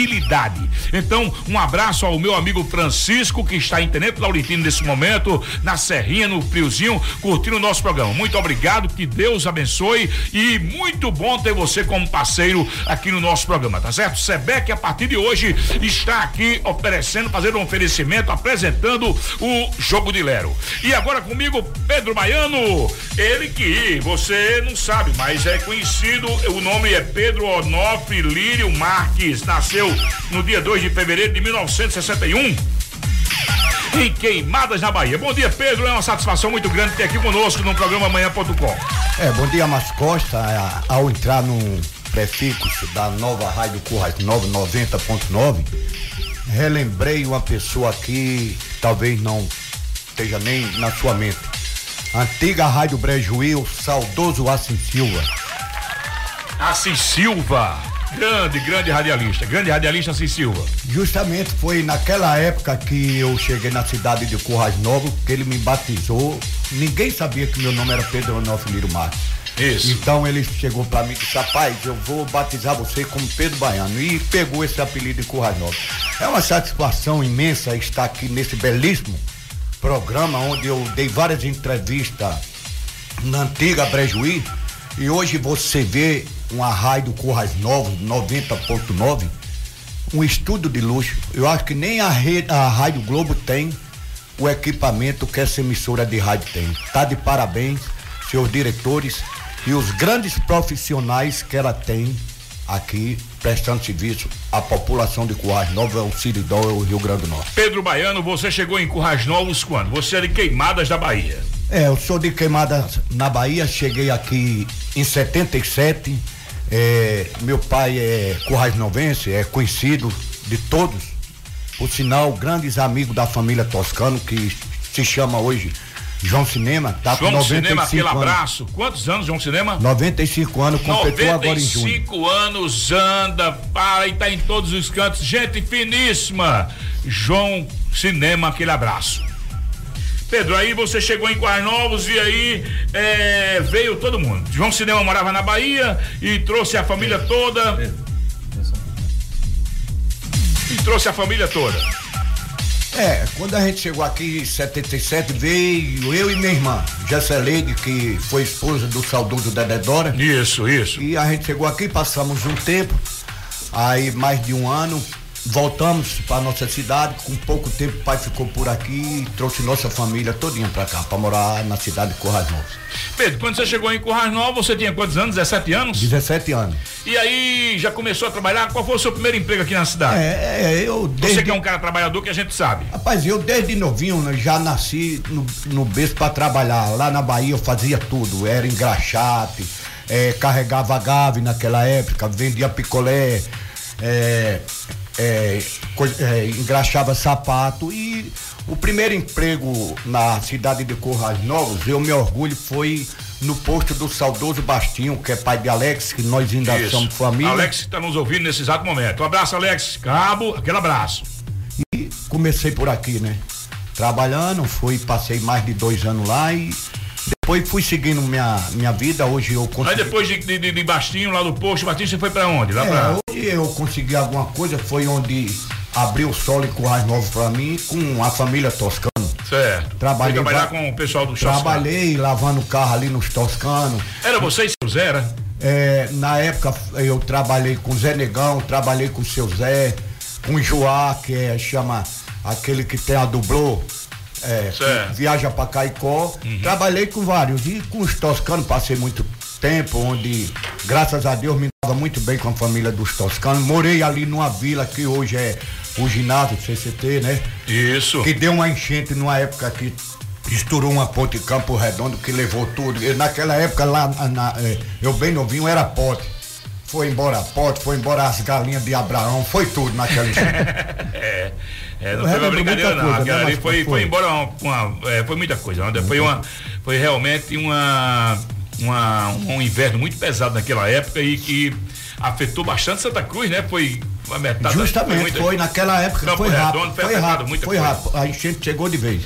Então, um abraço ao meu amigo Francisco, que está em Tenente Laurentino nesse momento, na Serrinha, no Friozinho, curtindo o nosso programa. Muito obrigado, que Deus abençoe e muito bom ter você como parceiro aqui no nosso programa, tá certo? Sebec, a partir de hoje, está aqui oferecendo, fazendo um oferecimento, apresentando o Jogo de Lero. E agora comigo, Pedro Baiano, ele que você não sabe, mas é conhecido, o nome é Pedro Onofre Lírio Marques, nasceu no dia 2 de fevereiro de 1961 em Queimadas na Bahia. Bom dia, Pedro. É uma satisfação muito grande ter aqui conosco no programa amanhã.com. É, bom dia, Márcio Costa. A- Ao entrar no prefixo da nova Rádio Currais 990.9, relembrei uma pessoa que talvez não esteja nem na sua mente. Antiga Rádio Brejuí, o saudoso Assim Silva. Assis Silva, grande, grande radialista. Grande radialista Assis Silva. Justamente foi naquela época que eu cheguei na cidade de Currais Novos que ele me batizou. Ninguém sabia que meu nome era Pedro Onofre Liro Marques. Isso. Então ele chegou pra mim e disse, rapaz, eu vou batizar você como Pedro Baiano. E pegou esse apelido de Currais Novos. É uma satisfação imensa estar aqui nesse belíssimo programa onde eu dei várias entrevistas na antiga Brejuí. E hoje você vê uma rádio Currais Novos, 90.9, um estúdio de luxo. Eu acho que nem a, rede, a Rádio Globo tem o equipamento que essa emissora de rádio tem. Tá de parabéns, seus diretores e os grandes profissionais que ela tem aqui prestando serviço à população de Currais Novos, ao Ciridó e ao Rio Grande do Norte. Pedro Baiano, você chegou em Currais Novos quando? Você é de Queimadas da Bahia. É, eu sou de Queimada na Bahia, cheguei aqui em 77. É, meu pai é Currais Novense, é conhecido de todos. Por sinal, grandes amigos da família Toscano, que se chama hoje João Cinema, tá com João 95 Cinema, aquele anos. abraço. Quantos anos, João Cinema? 95 anos, completou agora em junho. 95 anos, anda, para e tá em todos os cantos. Gente finíssima. João Cinema, aquele abraço. Pedro, aí você chegou em Quais Novos e aí é, veio todo mundo. João Cinema morava na Bahia e trouxe a família toda. E trouxe a família toda. É, quando a gente chegou aqui em 77, veio eu e minha irmã, Jesseleide, que foi esposa do saudoso Dedé Dora. Isso, isso. E a gente chegou aqui, passamos um tempo, aí mais de um ano, voltamos para nossa cidade, com pouco tempo o pai ficou por aqui e trouxe nossa família todinha para cá, para morar na cidade de Corrais Novos. Pedro, quando você chegou em Currais Novos, você tinha quantos anos? 17 anos? 17 anos. E aí já começou a trabalhar? Qual foi o seu primeiro emprego aqui na cidade? É, é, eu Você que é um cara trabalhador que a gente sabe. Rapaz, eu desde novinho né, já nasci no, no berço para trabalhar. Lá na Bahia eu fazia tudo. Era engraxate, é, carregava gave naquela época, vendia picolé, é, é, é, engraxava sapato e o primeiro emprego na cidade de Corrais Novos, eu me orgulho, foi no posto do saudoso Bastinho, que é pai de Alex, que nós ainda Isso. somos família. Alex está nos ouvindo nesse exato momento. Um abraço, Alex. Cabo, aquele abraço. E comecei por aqui, né? Trabalhando, fui, passei mais de dois anos lá e depois fui seguindo minha, minha vida. Hoje eu Aí consegui. depois de, de, de Bastinho, lá do posto, Bastinho, você foi pra onde? Lá É, pra. hoje eu consegui alguma coisa, foi onde abriu o solo em Currais Novos pra mim, com a família Toscano. Certo. Trabalhei trabalhar com o pessoal do Toscano. Trabalhei lavando carro ali nos Toscanos. Era você e seu Zé, era? É, na época eu trabalhei com Zé Negão, trabalhei com o seu Zé, com o Joá, que é, chama aquele que tem a dublô, é, viaja pra Caicó. Trabalhei com vários. E com os toscanos passei muito tempo, onde, graças a Deus, me dava muito bem com a família dos toscanos. Morei ali numa vila que hoje é o ginásio CCT, né? Isso. Que deu uma enchente numa época que estourou uma ponte em Campo Redondo que levou tudo. E naquela época lá, na- eh, eu bem novinho, era pote. Foi embora pote, foi embora as galinhas de Abraão, foi tudo naquela enchente. É, não foi uma brincadeira não. coisa, Aquela né, foi, foi. foi embora uma, uma- é, foi muita coisa. né? Foi uma, foi realmente uma, uma, um inverno muito pesado naquela época e que afetou bastante Santa Cruz, né? Foi a metade. Justamente, muita- foi naquela época, Campo foi Redondo rápido, foi foi rápido, muita foi coisa. rápido. A enchente chegou de vez.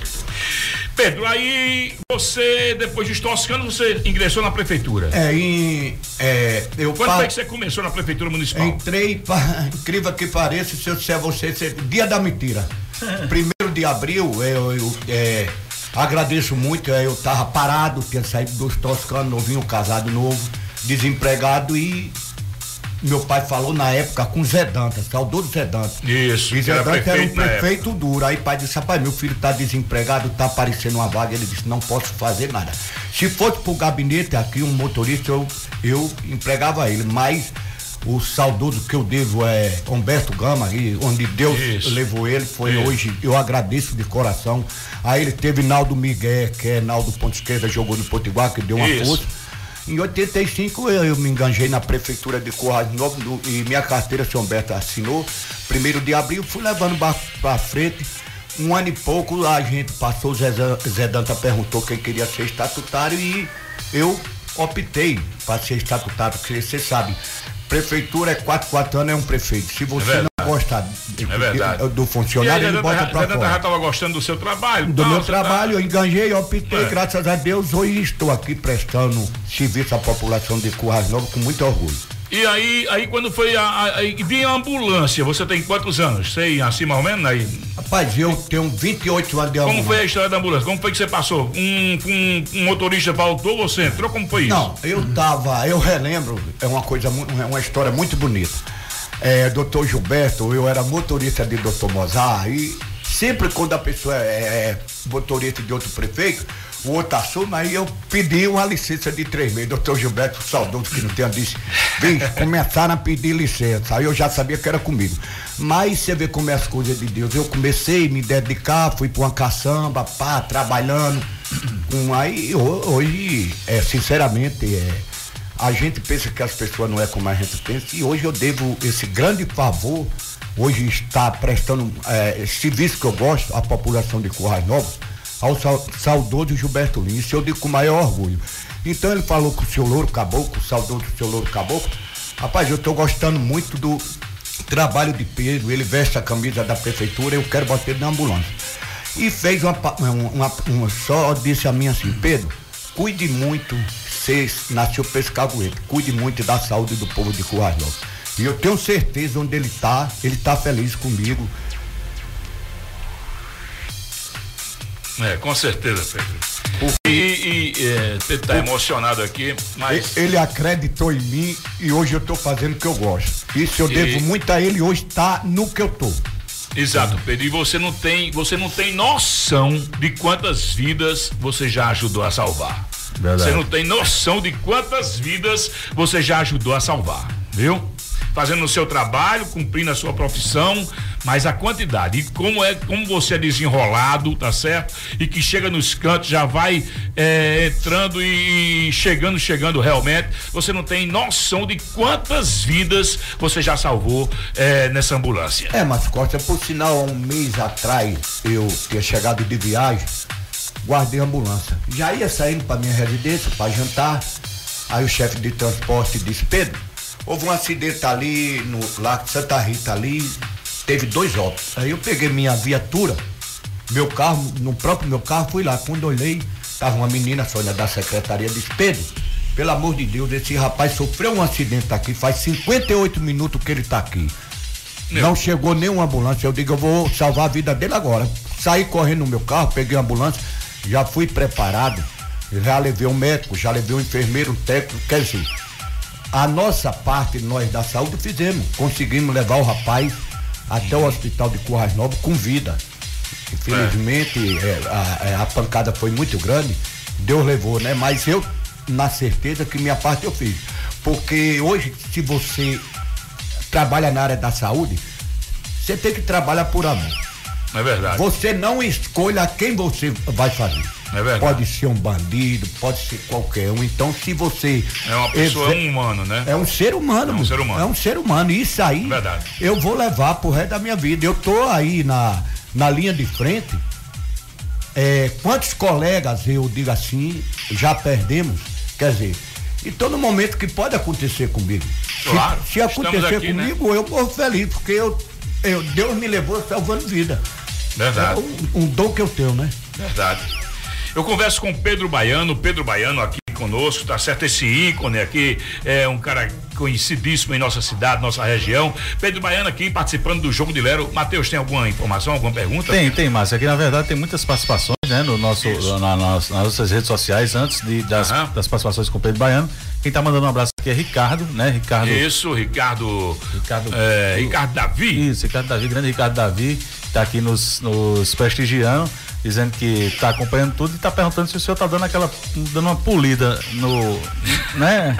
Pedro, aí você, depois de Toscano, você ingressou na prefeitura. É, em, é, eu Quando pa- foi que você começou na prefeitura municipal? Entrei, pra, incrível que pareça, se eu disser a você, você- dia da mentira. Primeiro de abril, eu, eu, é, agradeço muito, é, eu tava parado, tinha saído dos toscanos, novinho, casado novo, desempregado e meu pai falou na época com Zé Dantas, saudoso Zé Dantas. Isso, E Zé era Dantas era um prefeito duro. Aí o pai disse, rapaz, meu filho tá desempregado, tá aparecendo uma vaga. Ele disse, não posso fazer nada. Se fosse pro gabinete aqui, um motorista, eu, eu empregava ele, mas o saudoso que eu devo é Humberto Gama, e onde Deus Isso. levou ele, foi Isso. hoje, eu agradeço de coração. Aí ele teve Naldo Miguel, que é Naldo Ponte Esquerda, jogou no Potiguar, que deu uma Isso. força. Em 85 eu, eu me enganjei na prefeitura de Corrais Novo no- e minha carteira, seu Humberto assinou. Primeiro de abril, fui levando pra frente. Um ano e pouco a gente passou, o Zé, Zé Danta perguntou quem queria ser estatutário e eu optei para ser estatutário, porque você sabe, prefeitura é quatro, quatro anos é um prefeito. Se você verdade. Gosta de- É verdade. do funcionário, ele bota pra Danta já fora estava gostando do seu trabalho? do tal, meu tá- trabalho, eu enganjei, optei, É. graças a Deus, hoje estou aqui prestando serviço à população de Currais Novos com muito orgulho. E aí, aí quando foi a, a, de ambulância, você tem quantos anos? Sei assim mais ou menos aí? Rapaz, eu tenho 28 anos de Como ambulância. foi a história da ambulância? Como foi que você passou? Um, um, um motorista faltou, você entrou? Como foi isso? Não, eu tava, eu relembro, é uma coisa, é uma história muito bonita. É, doutor Gilberto, eu era motorista de doutor Mozart e sempre quando a pessoa é, é motorista de outro prefeito, o outro assume, aí eu pedi uma licença de três meses. Doutor Gilberto, saudoso que não tenha disse, bicho, começaram a pedir licença. Aí eu já sabia que era comigo. Mas você vê como é as coisas de Deus. Eu comecei a me dedicar, fui pra uma caçamba, pá, trabalhando. Com, aí ho- hoje, é, sinceramente, é, a gente pensa que as pessoas não é como a gente pensa e hoje eu devo esse grande favor, hoje está prestando é, serviço que eu gosto à população de Currais Novos, ao sau- saudoso Gilberto Lins, isso eu digo com o maior orgulho. Então ele falou com o seu Louro Caboclo, o saudoso seu Louro Caboclo, rapaz, eu estou gostando muito do trabalho de Pedro, ele veste a camisa da prefeitura, eu quero ele na ambulância. E fez uma, uma, uma- uma- só disse a mim assim, Pedro, cuide muito, você nasceu caguete, cuide muito da saúde do povo de Novos. E eu tenho certeza onde ele tá, ele tá feliz comigo. É, com certeza, Pedro. E, e é, Pedro tá emocionado aqui, mas. Ele acreditou em mim e hoje eu tô fazendo o que eu gosto. Isso eu E- devo muito a ele hoje tá no que eu tô. Exato, Pedro. E você não tem, você não tem noção de quantas vidas você já ajudou a salvar. Verdade. Você não tem noção de quantas vidas você já ajudou a salvar, viu? Fazendo o seu trabalho, cumprindo a sua profissão, mas a quantidade e como é, como você é desenrolado, tá certo? E que chega nos cantos, já vai é, entrando e chegando, chegando realmente. Você não tem noção de quantas vidas você já salvou é, nessa ambulância. É, mas Costa, por sinal, há um mês atrás eu tinha chegado de viagem, guardei a ambulância. Já ia saindo para minha residência para jantar. Aí o chefe de transporte disse: Pedro, houve um acidente ali no Largo de Santa Rita ali, teve dois óbitos. Aí eu peguei minha viatura, meu carro, no próprio meu carro, fui lá. Quando olhei, tava uma menina, Sônia da secretaria, disse: Pedro, pelo amor de Deus, esse rapaz sofreu um acidente aqui, faz 58 minutos que ele tá aqui. Não chegou nenhuma ambulância. Eu digo, eu vou salvar a vida dele agora. Saí correndo no meu carro, peguei a ambulância, já fui preparado, já levei um médico, já levei um enfermeiro, um técnico, quer dizer, a nossa parte, nós da saúde, fizemos. Conseguimos levar o rapaz até o hospital de Currais Novos com vida. Infelizmente, é, a, é, a pancada foi muito grande, Deus levou, né? Mas eu, na certeza que minha parte eu fiz. Porque hoje, se você trabalha na área da saúde, você tem que trabalhar por amor. É verdade. Você não escolha quem você vai fazer. É verdade. Pode ser um bandido, pode ser qualquer um. Então, se você. É uma pessoa, é um humano, né? É um ser humano. É um meu. ser humano. É um ser humano. Isso aí Verdade. eu vou levar pro resto da minha vida. Eu tô aí na, na linha de frente. É, quantos colegas eu digo assim, já perdemos? Quer dizer, e todo momento que pode acontecer comigo. Se- Claro, Se, estamos acontecer aqui, né? comigo, eu morro feliz, porque eu, eu, Deus me levou salvando vida. Verdade. É um, um dom que eu tenho, né? Verdade. Eu converso com o Pedro Baiano, Pedro Baiano aqui conosco, tá certo? Esse ícone aqui é um cara conhecidíssimo em nossa cidade, nossa região. Pedro Baiano aqui participando do jogo de Lero. Matheus, tem alguma informação, alguma pergunta? Tem, tem, Márcio. Aqui na verdade tem muitas participações, né? No nosso, na, nas, nas nossas redes sociais, antes de, das, das participações com o Pedro Baiano. Quem tá mandando um abraço aqui é Ricardo, né? Ricardo. Isso, Ricardo. Ricardo, é, Ricardo Davi. Isso, Ricardo Davi, grande Ricardo Davi, tá aqui nos, nos prestigiando, dizendo que tá acompanhando tudo e tá perguntando se o senhor tá dando aquela, dando uma polida no, né?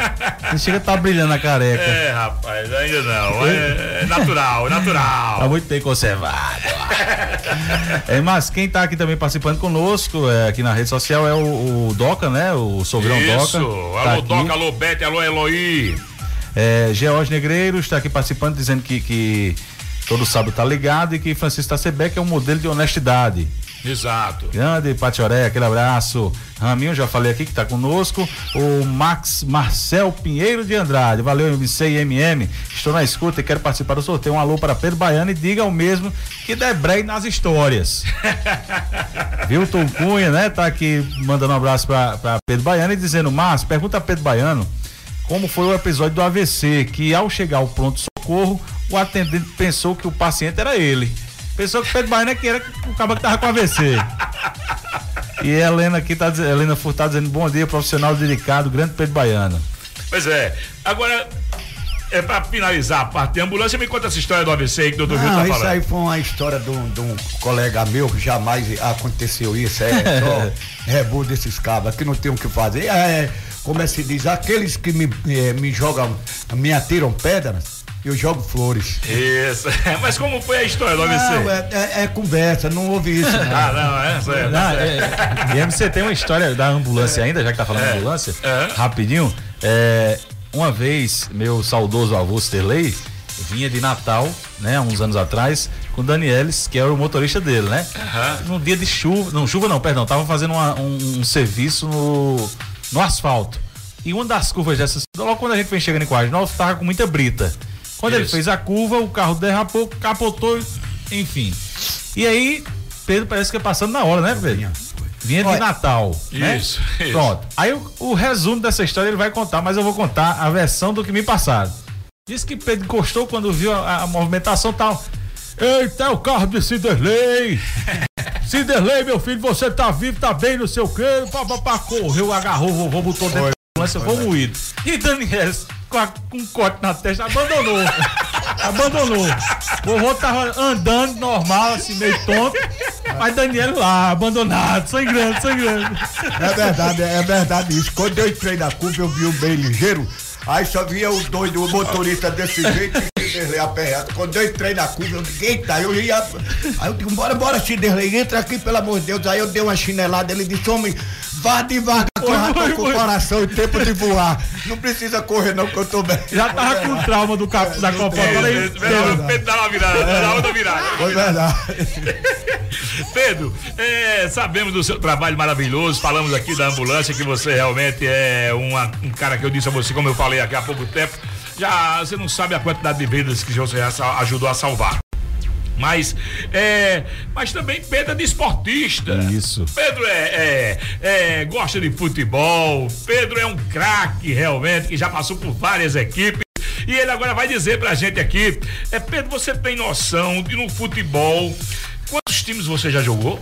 Não chega a tá brilhando a careca. É, rapaz, ainda não. É, é natural, é natural. Tá muito bem conservado. é, mas quem tá aqui também participando conosco, é, aqui na rede social, é o, o Doca, né? O Sogrão Isso. Doca. tá Alô, aqui. Doca, alô, Bete, alô, Eloí. É, George Negreiros está aqui participando, dizendo que, que todo sábado tá ligado e que Francisco Tacebeck é um modelo de honestidade. Exato. Grande Patioré, aquele abraço. Raminho, já falei aqui que tá conosco. O Max Marcel Pinheiro de Andrade. Valeu, MC e MM. Estou na escuta e quero participar do sorteio. Um alô para Pedro Baiano e diga o mesmo que debrei nas histórias. Vilton Cunha, né? Tá aqui mandando um abraço para Pedro Baiano e dizendo: Márcio, pergunta a Pedro Baiano como foi o episódio do AVC, que ao chegar ao pronto-socorro, o atendente pensou que o paciente era ele. Pensou que o Pedro Baiano é que era o cara que tava com AVC. E a Helena aqui tá dizendo, Helena Furtado dizendo bom dia, profissional dedicado, grande Pedro Baiano. Pois é. Agora, é pra finalizar a parte de ambulância, me conta essa história do AVC aí que o doutor Não, tá isso falando. aí foi uma história de um, de um colega meu que jamais aconteceu isso. É só rebu desses cabos, que não tem o que fazer. É, como é se diz, aqueles que me, eh, me jogam, me atiram pedras, eu jogo flores. Isso. Mas como foi a história do AVC? Não, é, é- é conversa, não ouvi isso. Não. Ah, não, é, isso é, Não, é, certo. e você tem uma história da ambulância ainda, já que tá falando de É. ambulância, rapidinho. É, uma vez, meu saudoso avô Sterley vinha de Natal, né, uns anos atrás, com o Danielis, que era o motorista dele, né? Num dia de chuva, não, chuva não, perdão, tava fazendo uma- um, um serviço no, no asfalto. E uma das curvas dessas, logo quando a gente vem chegando em Quadros Novos, tava com muita brita. Quando ele Isso. fez a curva, o carro derrapou, capotou, enfim. E aí, Pedro parece que é passando na hora, né, Pedro? Vinha de Olha, Natal. né? isso, isso. Pronto. Aí o, o resumo dessa história ele vai contar, mas eu vou contar a versão do que me passaram. Diz que Pedro gostou quando viu a, a movimentação tal. Eita, é o carro de Ciderley! Ciderley, meu filho, você tá vivo, tá bem, não sei o quê. Papapá, correu, agarrou vovô, botou dentro ambulância, foi moído. E Daniel, com, a- com um corte na testa, abandonou. abandonou. O vovô tava andando normal, assim, meio tonto. Mas Daniel lá, abandonado, sangrando, sangrando. É verdade, é verdade isso. Quando eu entrei na curva, eu vi um bem ligeiro. Aí só via o doido, o motorista desse jeito Ciderley aperreado. Quando eu entrei na curva, eu disse, eita, eu ia. Aí eu digo, bora, bora, Ciderley, entra aqui, pelo amor de Deus. Aí eu dei uma chinelada, ele disse, homem, vá devagar, que eu já tô com o coração e tempo de voar. Não precisa correr, não, que eu tô bem. Já tava com trauma do cap da Copa. Pedro, Pedro dá uma virada, dá outra virada. Foi verdade. Pedro, é, sabemos do seu trabalho maravilhoso, falamos aqui da ambulância, que você realmente é uma- um cara que eu disse a você, como eu falei aqui há pouco tempo, já você não sabe a quantidade de vidas que você ajudou a salvar. Mas, é, mas também Pedro é de esportista. Isso. Pedro é, é- é- gosta de futebol. Pedro é um craque realmente que já passou por várias equipes. E ele agora vai dizer pra gente aqui, é Pedro, você tem noção de no futebol quantos times você já jogou?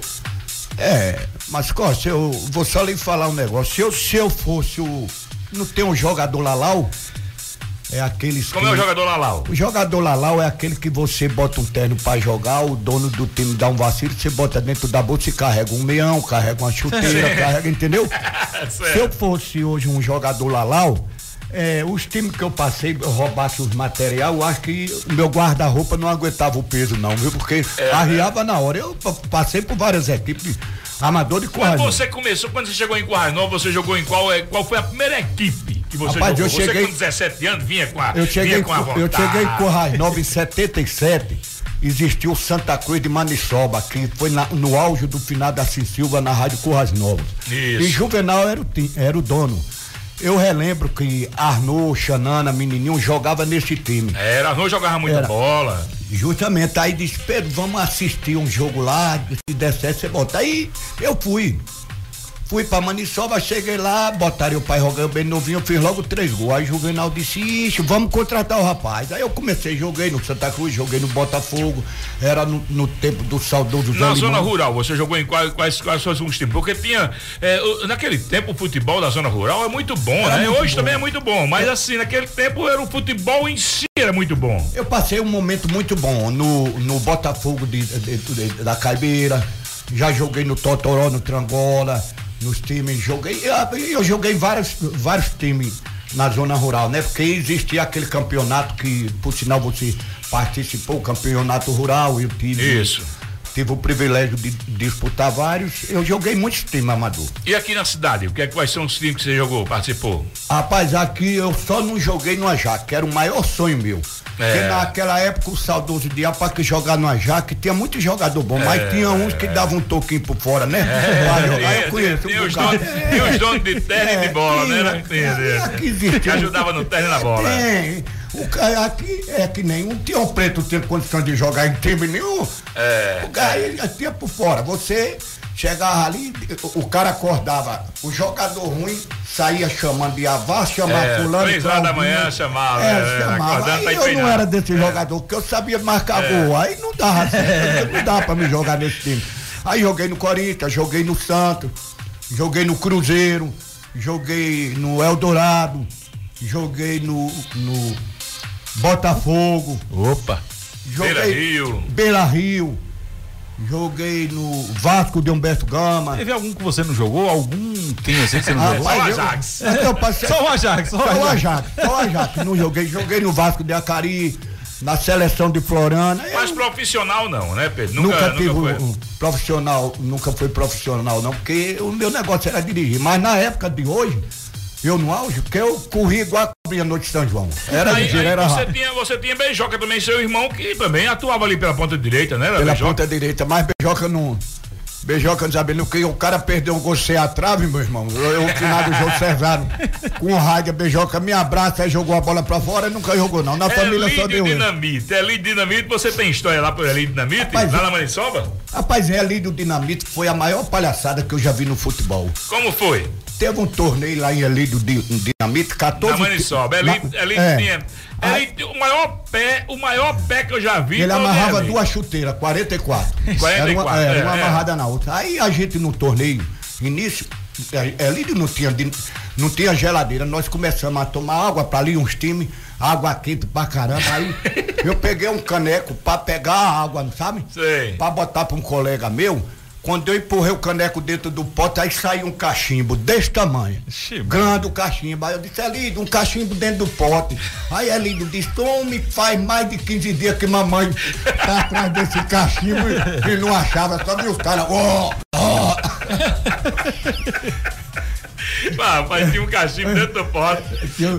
É, mas Costa, eu vou só lhe falar um negócio. Se eu, se eu fosse o. Não tem um jogador Lalau? É aqueles. Como que- é o jogador Lalau? O jogador Lalau é aquele que você bota um terno pra jogar, o dono do time dá um vacilo, você bota dentro da bolsa e carrega um meão, carrega uma chuteira, carrega, entendeu? Se eu fosse hoje um jogador Lalau, é, os times que eu passei, eu roubasse os material, eu acho que meu guarda-roupa não aguentava o peso, não, viu? Porque É, arriava na hora. Eu pa- passei por várias equipes, amador de Quando coragem. você começou, quando você chegou em Currais Nova, você jogou em qual, é, qual foi a primeira equipe que você Rapaz, jogou? eu você cheguei- com 17 anos vinha com a, Eu cheguei, com a eu cheguei em Corrais Nova em 77. Existiu Santa Cruz de Maniçoba, que foi na- no auge do final da Silva na Rádio Corrais Novas. Isso. E Juvenal era o, era o dono. Eu relembro que Arnô, Xanana, menininho jogava nesse time. Era, não jogava muita Era. bola. Justamente, aí disse, Pedro, vamos assistir um jogo lá, se der certo, você bota. Aí eu fui. Fui pra Maniçoba, cheguei lá, botaram o pai jogando bem novinho, eu fiz logo três gols. Aí o Juvenal disse, ixi, vamos contratar o rapaz. Aí eu comecei, joguei no Santa Cruz, joguei no Botafogo, era no, no tempo do saudoso Na Limão. zona rural, você jogou em quais, quais, quais foram os times? Porque tinha. é, naquele tempo, o futebol da zona rural é muito bom, Era né? muito Hoje bom. também é muito bom. Mas assim, naquele tempo era o futebol em si era muito bom. Eu passei um momento muito bom no, no Botafogo de, de- de- da Caibeira, já joguei no Totoró, no Trangola, nos times, joguei, eu, eu joguei vários, vários times na zona rural, né? Porque existia aquele campeonato que, por sinal, você participou, o campeonato rural, eu tive. Isso. Tive o privilégio de disputar vários. Eu joguei muitos times, Amador. E aqui na cidade, o que é, quais são os times que você jogou, participou? Rapaz, aqui eu só não joguei no Ajax, que era o maior sonho meu. Porque É. naquela época o saudoso Diabo para que jogar no Ajax, tinha muito jogador bom, É. mas tinha uns que davam um toquinho por fora, né? Jogar, eu conheço. Um os donos, tinha os donos de terra e de bola, né? Existe Que um- ajudava no terra e na bola. Tem. O cara aqui é que nem um Tião Preto tinha condição de jogar em time nenhum. É. O cara ele tinha por fora. Você chegava ali, o, o cara acordava. O jogador ruim saía chamando de avá, chamava É, fulano. três horas da manhã chamava, É, é, chamava. Aí eu não era desse jogador, porque eu sabia marcar gol. Aí não dava certo, não dava pra me jogar nesse time. Aí joguei no Corinthians, joguei no Santos, joguei no Cruzeiro, joguei no Eldorado, joguei no, no Botafogo. Opa! Joguei Beira Rio. Beira Rio. Joguei no Vasco de Humberto Gama. Teve algum que você não jogou? Algum time assim que você não Ah, jogou? eu- é eu Só o Ajax, só o Só o Ajax. Ajax, só o Ajax. Não joguei, joguei no Vasco de Acari, na seleção de Florana. Eu Mas profissional não, né, Pedro? nunca, Nunca, tive nunca um profissional, nunca fui profissional não, porque o meu negócio era dirigir. Mas na época de hoje, eu no auge, porque eu corri igual a cobrinha noite de São João. Era aí, ligeiro, aí era você rápido. tinha, você tinha Beijoca também, seu irmão, que também atuava ali pela ponta direita, né? Pela Beijoca? ponta direita, mas Beijoca não. Beijoca não sabe, que o cara perdeu um gol sem a trave, meu irmão. Eu, eu, o final do jogo Cesaro, com o rádio, Beijoca me abraça, aí jogou a bola pra fora, nunca jogou não. Na família só deu. Dinamite, Elide Dinamite, você tem história lá por Elide Dinamite? Rapaz, lá na Maniçoba? Rapaz, é ali do Dinamite foi a maior palhaçada que eu já vi no futebol. Como foi? Teve um torneio lá em Elídio Di- Dinamite, 14 Na Maniçoba. Na- Ele, ele é. o maior pé, o maior pé que eu já vi. Ele amarrava duas chuteiras, 44. 44, Era uma, era é, uma é. amarrada na outra. Aí a gente no torneio, início, é, Elídio não tinha, não tinha geladeira. Nós começamos a tomar água pra ali, uns times, água quente pra caramba. Aí eu peguei um caneco pra pegar a água, não sabe? Sei. Pra botar pra um colega meu. Quando eu empurrei o caneco dentro do pote, aí saiu um cachimbo desse tamanho. Grande o cachimbo. Aí eu disse, Elido, um cachimbo dentro do pote. Aí Elido disse, homem, faz mais de 15 dias que mamãe tá atrás desse cachimbo e, e não achava, só viu os caras, ó, ó. Ah, mas tinha um cachimbo dentro do pote.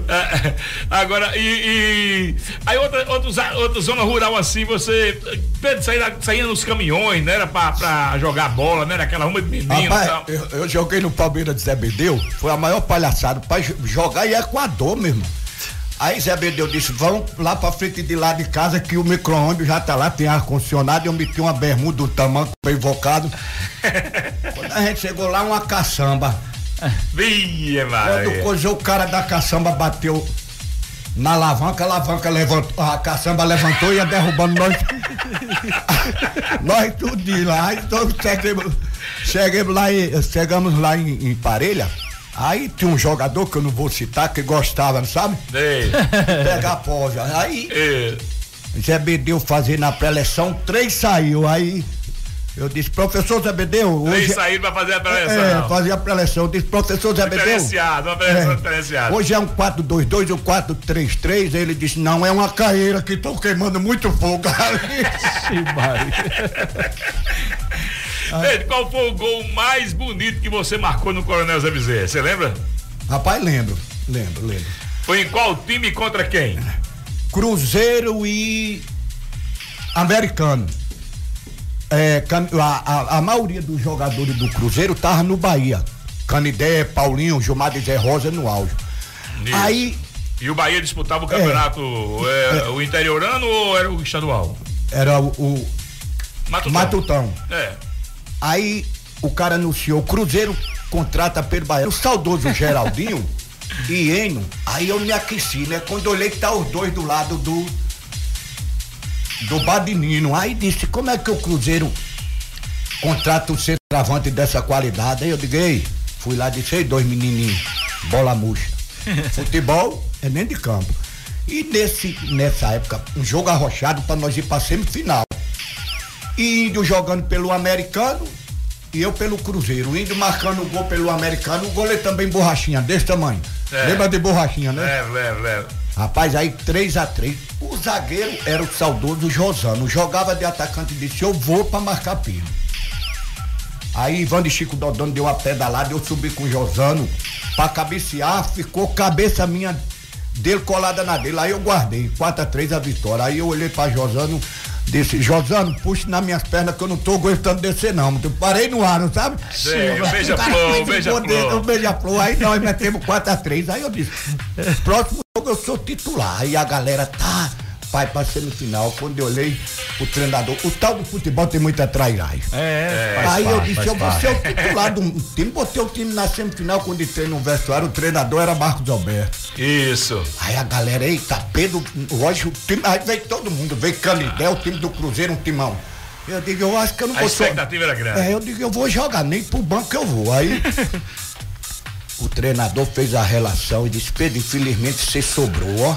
É, agora, e, e- Aí outra, outros, outra zona rural assim, você. Pedro, saía, saía nos caminhões, né? Era pra, pra jogar bola, né? Era aquela ruma de menino. e Rapaz, tal. eu, eu joguei no Palmeiras de Zé Bedeu, foi a maior palhaçada pra jo- jogar em Equador, meu irmão. Aí Zé Bedeu disse, vamos lá pra frente de lá de casa que o micro-ônibus já tá lá, tem ar-condicionado, eu meti uma bermuda do tamanho bem invocado. Quando a gente chegou lá, uma caçamba. Via, Quando coisou, o cara da caçamba bateu na alavanca, a alavanca levantou, a caçamba levantou e ia derrubando nós. nós tudinho lá. Então chegamos, chegamos lá, em, chegamos lá em, em Parelha. Aí tinha um jogador que eu não vou citar, que gostava, sabe? Ei. Pegar a posa. Aí Zé Bedeu fazer na pré-eleção, três saiu. Aí eu disse, professor Zé Bedeu, Três hoje. saíram pra fazer a preleção. É, fazia a pré-eleção. Eu disse, professor Zé Bedeu. Diferenciado, uma preleção É. diferenciada. Hoje é um 422 ou 433. Ele disse: não, é uma carreira que estão queimando muito fogo. Pedro, qual foi o gol mais bonito que você marcou no Coronel Zé Bezerra? Você lembra? Rapaz, lembro, lembro, lembro. Foi em qual time contra quem? Cruzeiro e Americano. É, a, a- a maioria dos jogadores do Cruzeiro tava no Bahia. Canidé, Paulinho, Gilmar de Zé Rosa no auge. Isso. Aí E o Bahia disputava o campeonato é, o interiorano ou era o estadual? era o, o Matutão. Matutão. É. Aí o cara anunciou, Cruzeiro contrata Pedro Bahia. O saudoso Geraldinho e Eno, aí eu me aqueci, né? Quando olhei que tá os dois do lado do do Badinino. Aí disse, como é que o Cruzeiro contrata um centroavante dessa qualidade? Aí eu digo, ei, fui lá e disse, ei, dois menininhos, bola murcha. Futebol é nem de campo. E nesse, nessa época, um jogo arrochado para nós ir pra semifinal. E índio jogando pelo americano e eu pelo Cruzeiro. O índio marcando o gol pelo americano, o goleiro também borrachinha, desse tamanho. É. Lembra de borrachinha, né? Leva, leva, leva. Rapaz, aí 3 a 3 O zagueiro era o saudoso Josano. Jogava de atacante e disse: Eu vou pra marcar pino. Aí Ivan de Chico Dodano deu uma pedalada, eu subi com o Josano pra cabecear, ficou cabeça minha dele colada na dele. Aí eu guardei, 4 a 3 a vitória. Aí eu olhei pra Josano, disse, Josano, puxe nas minhas pernas que eu não tô aguentando descer, não. Eu parei no ar, não sabe? O beija-flor, o beija-flor. O beija-flor. Aí nós metemos 4 a 3 Aí eu disse, próximo jogo eu sou titular. Aí a galera tá. Vai pra semifinal. Quando eu olhei o treinador, o tal do futebol tem muita trairagem. É, faz Aí eu disse, eu vou ser o titular do time, botei o time na semifinal quando entrei no vestuário, o treinador era Marcos Alberto. Isso. Aí a galera, eita, Pedro, hoje o time, aí veio todo mundo, veio Canidé, o time do Cruzeiro, um timão. Eu digo, eu acho que eu não A vou expectativa era grande. É, eu digo, eu vou jogar, nem pro banco eu vou. Aí o treinador fez a relação e disse, Pedro, infelizmente você sobrou, ó.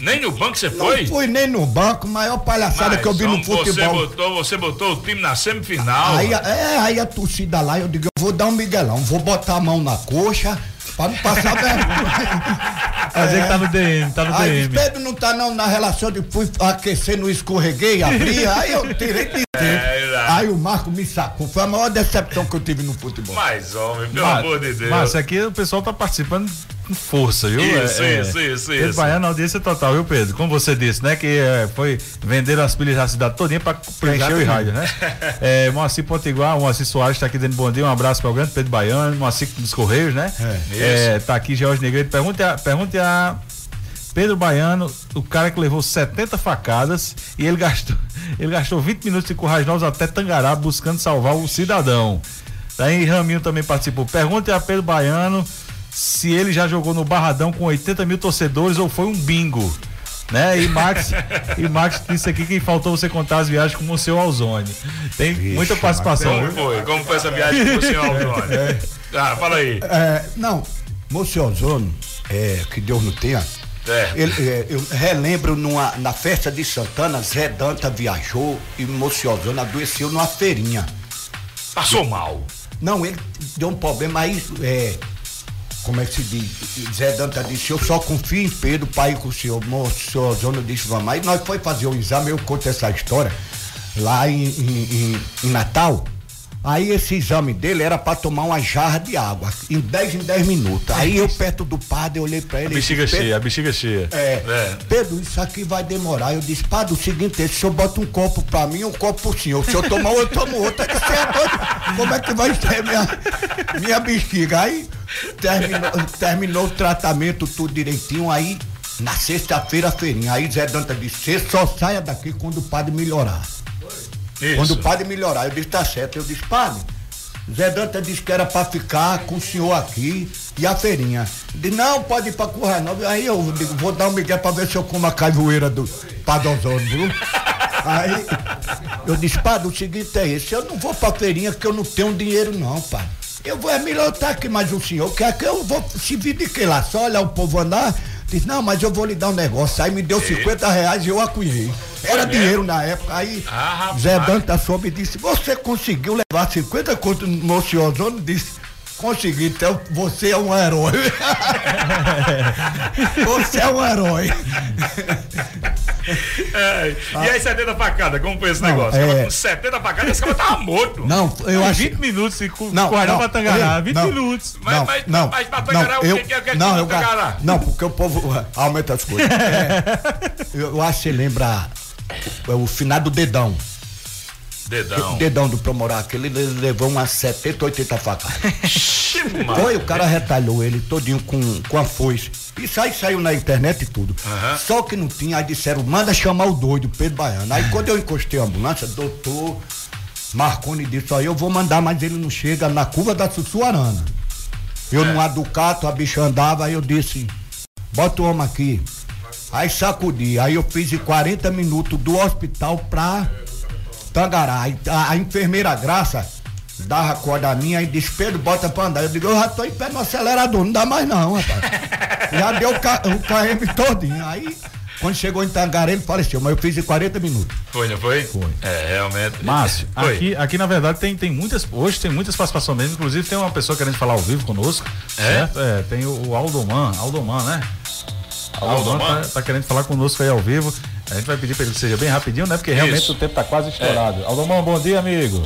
Nem no banco você Não foi? fui nem no banco, maior palhaçada Mas, que eu vi no Você futebol. botou, você botou o time na semifinal. Aí, é, aí a torcida lá, eu digo, eu vou dar um miguelão, vou botar a mão na coxa pra não passar vergonha. Fazer que tá no DM, tá no Aí, DM. Pedro não tá não na relação de fui aquecer no escorreguei, abri, aí eu tirei de tempo. verdade. Aí o Marco me sacou. Foi a maior decepção que eu tive no futebol. Mas, homem, pelo Mas- amor de Deus. Mas aqui o pessoal tá participando com força, viu? Isso, É, é. isso, isso, Pedro isso. Baiano, audiência total, viu, Pedro? Como você disse, né? Que é, foi vender as pilhas da cidade todinha pra preencher o rádio, né? é, Moacir Potiguar, Moacir Soares tá aqui dando bom dia, um abraço para o grande Pedro Baiano, Moacir dos Correios, né? É. É, tá aqui George Negreiro, pergunte a, pergunte a Pedro Baiano, o cara que levou 70 facadas e ele gastou, Ele gastou 20 minutos de Currais até Tangará buscando salvar o cidadão. Daí Raminho também participou. Pergunte a Pedro Baiano se ele já jogou no Barradão com 80 mil torcedores ou foi um bingo. Né? E Max, e Max disse aqui que faltou você contar as viagens com o seu Alzone. Tem Vixe, muita participação. Como foi? Como foi essa viagem com o senhor Alzone? É. Ah, fala aí. É, não, Moço Ozono, é, que Deus não tenha. É. Ele, é, eu relembro numa, na festa de Santana, Zé Danta viajou e Moço Ozono adoeceu numa feirinha. Passou mal. Não, ele deu um problema aí, é, como é que se diz? Zé Danta disse, eu só confio em Pedro para ir com o senhor. Moço, o senhor Ozono disse, vamos. Aí nós foi fazer o exame, eu conto essa história, lá em, em- em- em Natal. Aí esse exame dele era para tomar uma jarra de água, em 10 em 10 minutos. Aí eu perto do padre, eu olhei para A ele. e bexiga disse, cheia, a bexiga cheia. é, Pedro, isso aqui vai demorar. Eu disse, padre, o seguinte, é, se o senhor bota um copo pra mim um copo pro senhor. Se eu tomar um, eu tomo outro. Aí, você é doido? Como é que vai ser minha, minha bexiga? Aí terminou, terminou o tratamento tudo direitinho. Aí, na sexta-feira, a feirinha. Aí Zé Danta disse, você só saia daqui quando o padre melhorar. Isso. Quando o padre melhorar, eu disse, tá certo. Eu disse, padre, Zé Danta disse que era pra ficar com o senhor aqui e a feirinha. Disse, não, pode ir pra Currais Nova. Aí eu digo, vou dar um migué pra ver se eu como a caivoeira do Osório, viu? Aí eu disse, padre, o seguinte é esse, eu não vou pra feirinha porque eu não tenho dinheiro não, padre. Eu vou, é melhor estar aqui, mas o senhor quer que eu vou se vir de que lá? Só olhar o povo andar? Disse, não, mas eu vou lhe dar um negócio. Aí me deu 50 reais e eu acunhei. Era dinheiro na época. Aí Ah. Zé Danta soube e disse, você conseguiu levar 50 conto no Moço Ozono? Disse, consegui, então você é um herói. você é um herói. É, E aí, 70 facadas, como foi esse Não, negócio? é- com 70 facadas, esse cara tava morto. Não, eu acho. 20 minutos cu- Não, Novos pra Tangará, ei, 20 não. minutos. Mas- não, mas- não, mas pra Tangará, não, o eu, que que é que não, tinha eu, Tangará? não, porque o povo uh, aumenta as coisas. É, eu, eu acho que lembra o, o finado dedão. Dedão. O dedão do Promorac, ele le- levou umas 70, 80 facadas. mano. Foi, o cara retalhou ele todinho com, com a foice. Isso aí saiu na internet e tudo. Aham. Só que não tinha, aí disseram, manda chamar o doido, Pedro Baiano. Aí quando eu encostei a ambulância, doutor Marconi disse, ó, eu vou mandar, mas ele não chega na curva da Sussuarana. Eu numa Ducato, a bicha andava, aí eu disse, bota o homem aqui. Aí sacudi, aí eu fiz em 40 minutos do hospital pra Tangará. A, a enfermeira Graça dava a corda a minha e disse, Pedro, bota pra andar. Eu digo, eu já tô em pé no acelerador, não dá mais não, rapaz. já deu o, KM todinho. Aí, quando chegou em Tangará, ele faleceu, mas eu fiz em 40 minutos. Foi, não foi? Foi. É, realmente. Márcio, Foi. aqui, aqui na verdade tem, tem muitas, hoje tem muitas participações mesmo, inclusive tem uma pessoa querendo falar ao vivo conosco, É? certo? É, tem o, o Aldoman, Aldoman, né? Aldoman Aldoman? tá, tá querendo falar conosco aí ao vivo, a gente vai pedir para ele que seja bem rapidinho, né? Porque realmente Isso. o tempo tá quase estourado. Aldoman, bom dia, amigo.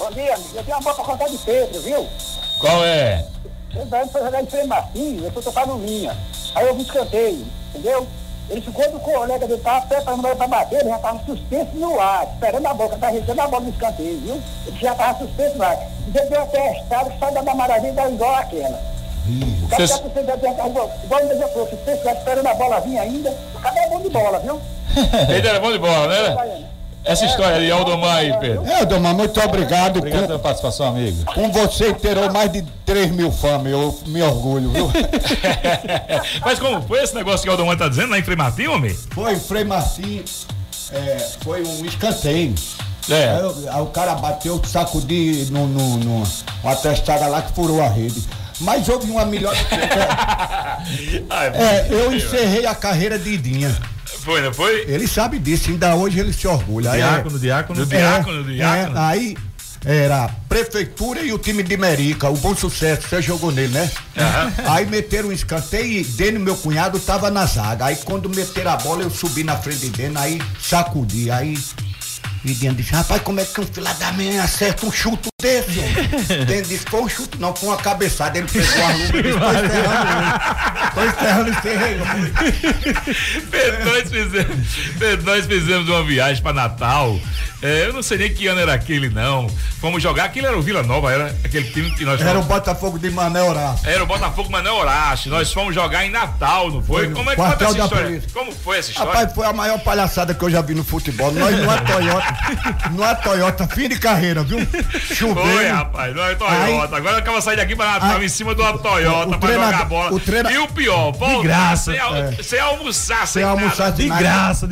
Bom dia. Eu tenho uma bola pra contar de Pedro, viu? Qual é? Ele vai foi jogar em frente Martins, eu fui tocar no linha. Aí eu vi escanteio, entendeu? Ele ficou do colega dele, tava ele pra bater, ele já tava suspenso no ar, esperando a bola, tava recebendo a bola no escanteio, viu? Ele já tava suspenso no ar. E ele deu até estado, sai da maravilha dá igual aquela. O cara Cês- tá igual igual o mesmo falou, suspenso, lá esperando a bola vir ainda. O cara é bom de bola, viu? Ele era bom de bola, né? Essa história de Aldomar aí, Pedro. É, Domar, muito obrigado. Obrigado pela participação, amigo. Com você terou mais de 3 mil fãs, eu me orgulho, viu? Mas como foi esse negócio que o Aldomar tá dizendo lá em Frei Martim, homem? Foi, Frei Martim, é, foi um escanteio. É. Aí, o- aí o cara bateu, sacudi no, no, no, uma testada lá que furou a rede. Mas houve uma melhor. é, eu encerrei a carreira de Idinha. Foi, não foi? Ele sabe disso, ainda hoje ele se orgulha. Diácono, é, diácono. é, diácono, diácono. é, aí era a prefeitura e o time de Merica, o bom sucesso, você jogou nele, né? Aí meteram um escanteio e Deno, meu cunhado, tava na zaga. Aí quando meteram a bola, eu subi na frente de Deno, aí sacudi, aí Vidinha disse, rapaz, como é que um filho da minha acerta um chute desse? homem?" Dentro disse, foi um chute, não, foi uma cabeçada. Ele pegou a luva e disse, tô enterrando Tô. Pedro, nós fizemos, Pedro, nós fizemos uma viagem para Natal. É, eu não sei nem que ano era aquele, não. Fomos jogar, aquilo era o Vila Nova, era aquele time que nós Era o fomos. Botafogo de Mané Horácio. Era o Botafogo Manuel Horácio. Nós fomos jogar em Natal, não foi? Foi Como é que quartel essa da história? polícia. Como foi essa história? Rapaz, foi a maior palhaçada que eu já vi no futebol. Nós numa Toyota, numa Toyota, fim de carreira, viu? Chovendo. Foi, rapaz, não é Toyota. Agora acaba de sair daqui para Natal Aí- em cima de uma Toyota o para treinador- jogar bola. o treina- E o pior, voltar graça, sem, é. sem almoçar, sem Sem almoçar nada. de nada.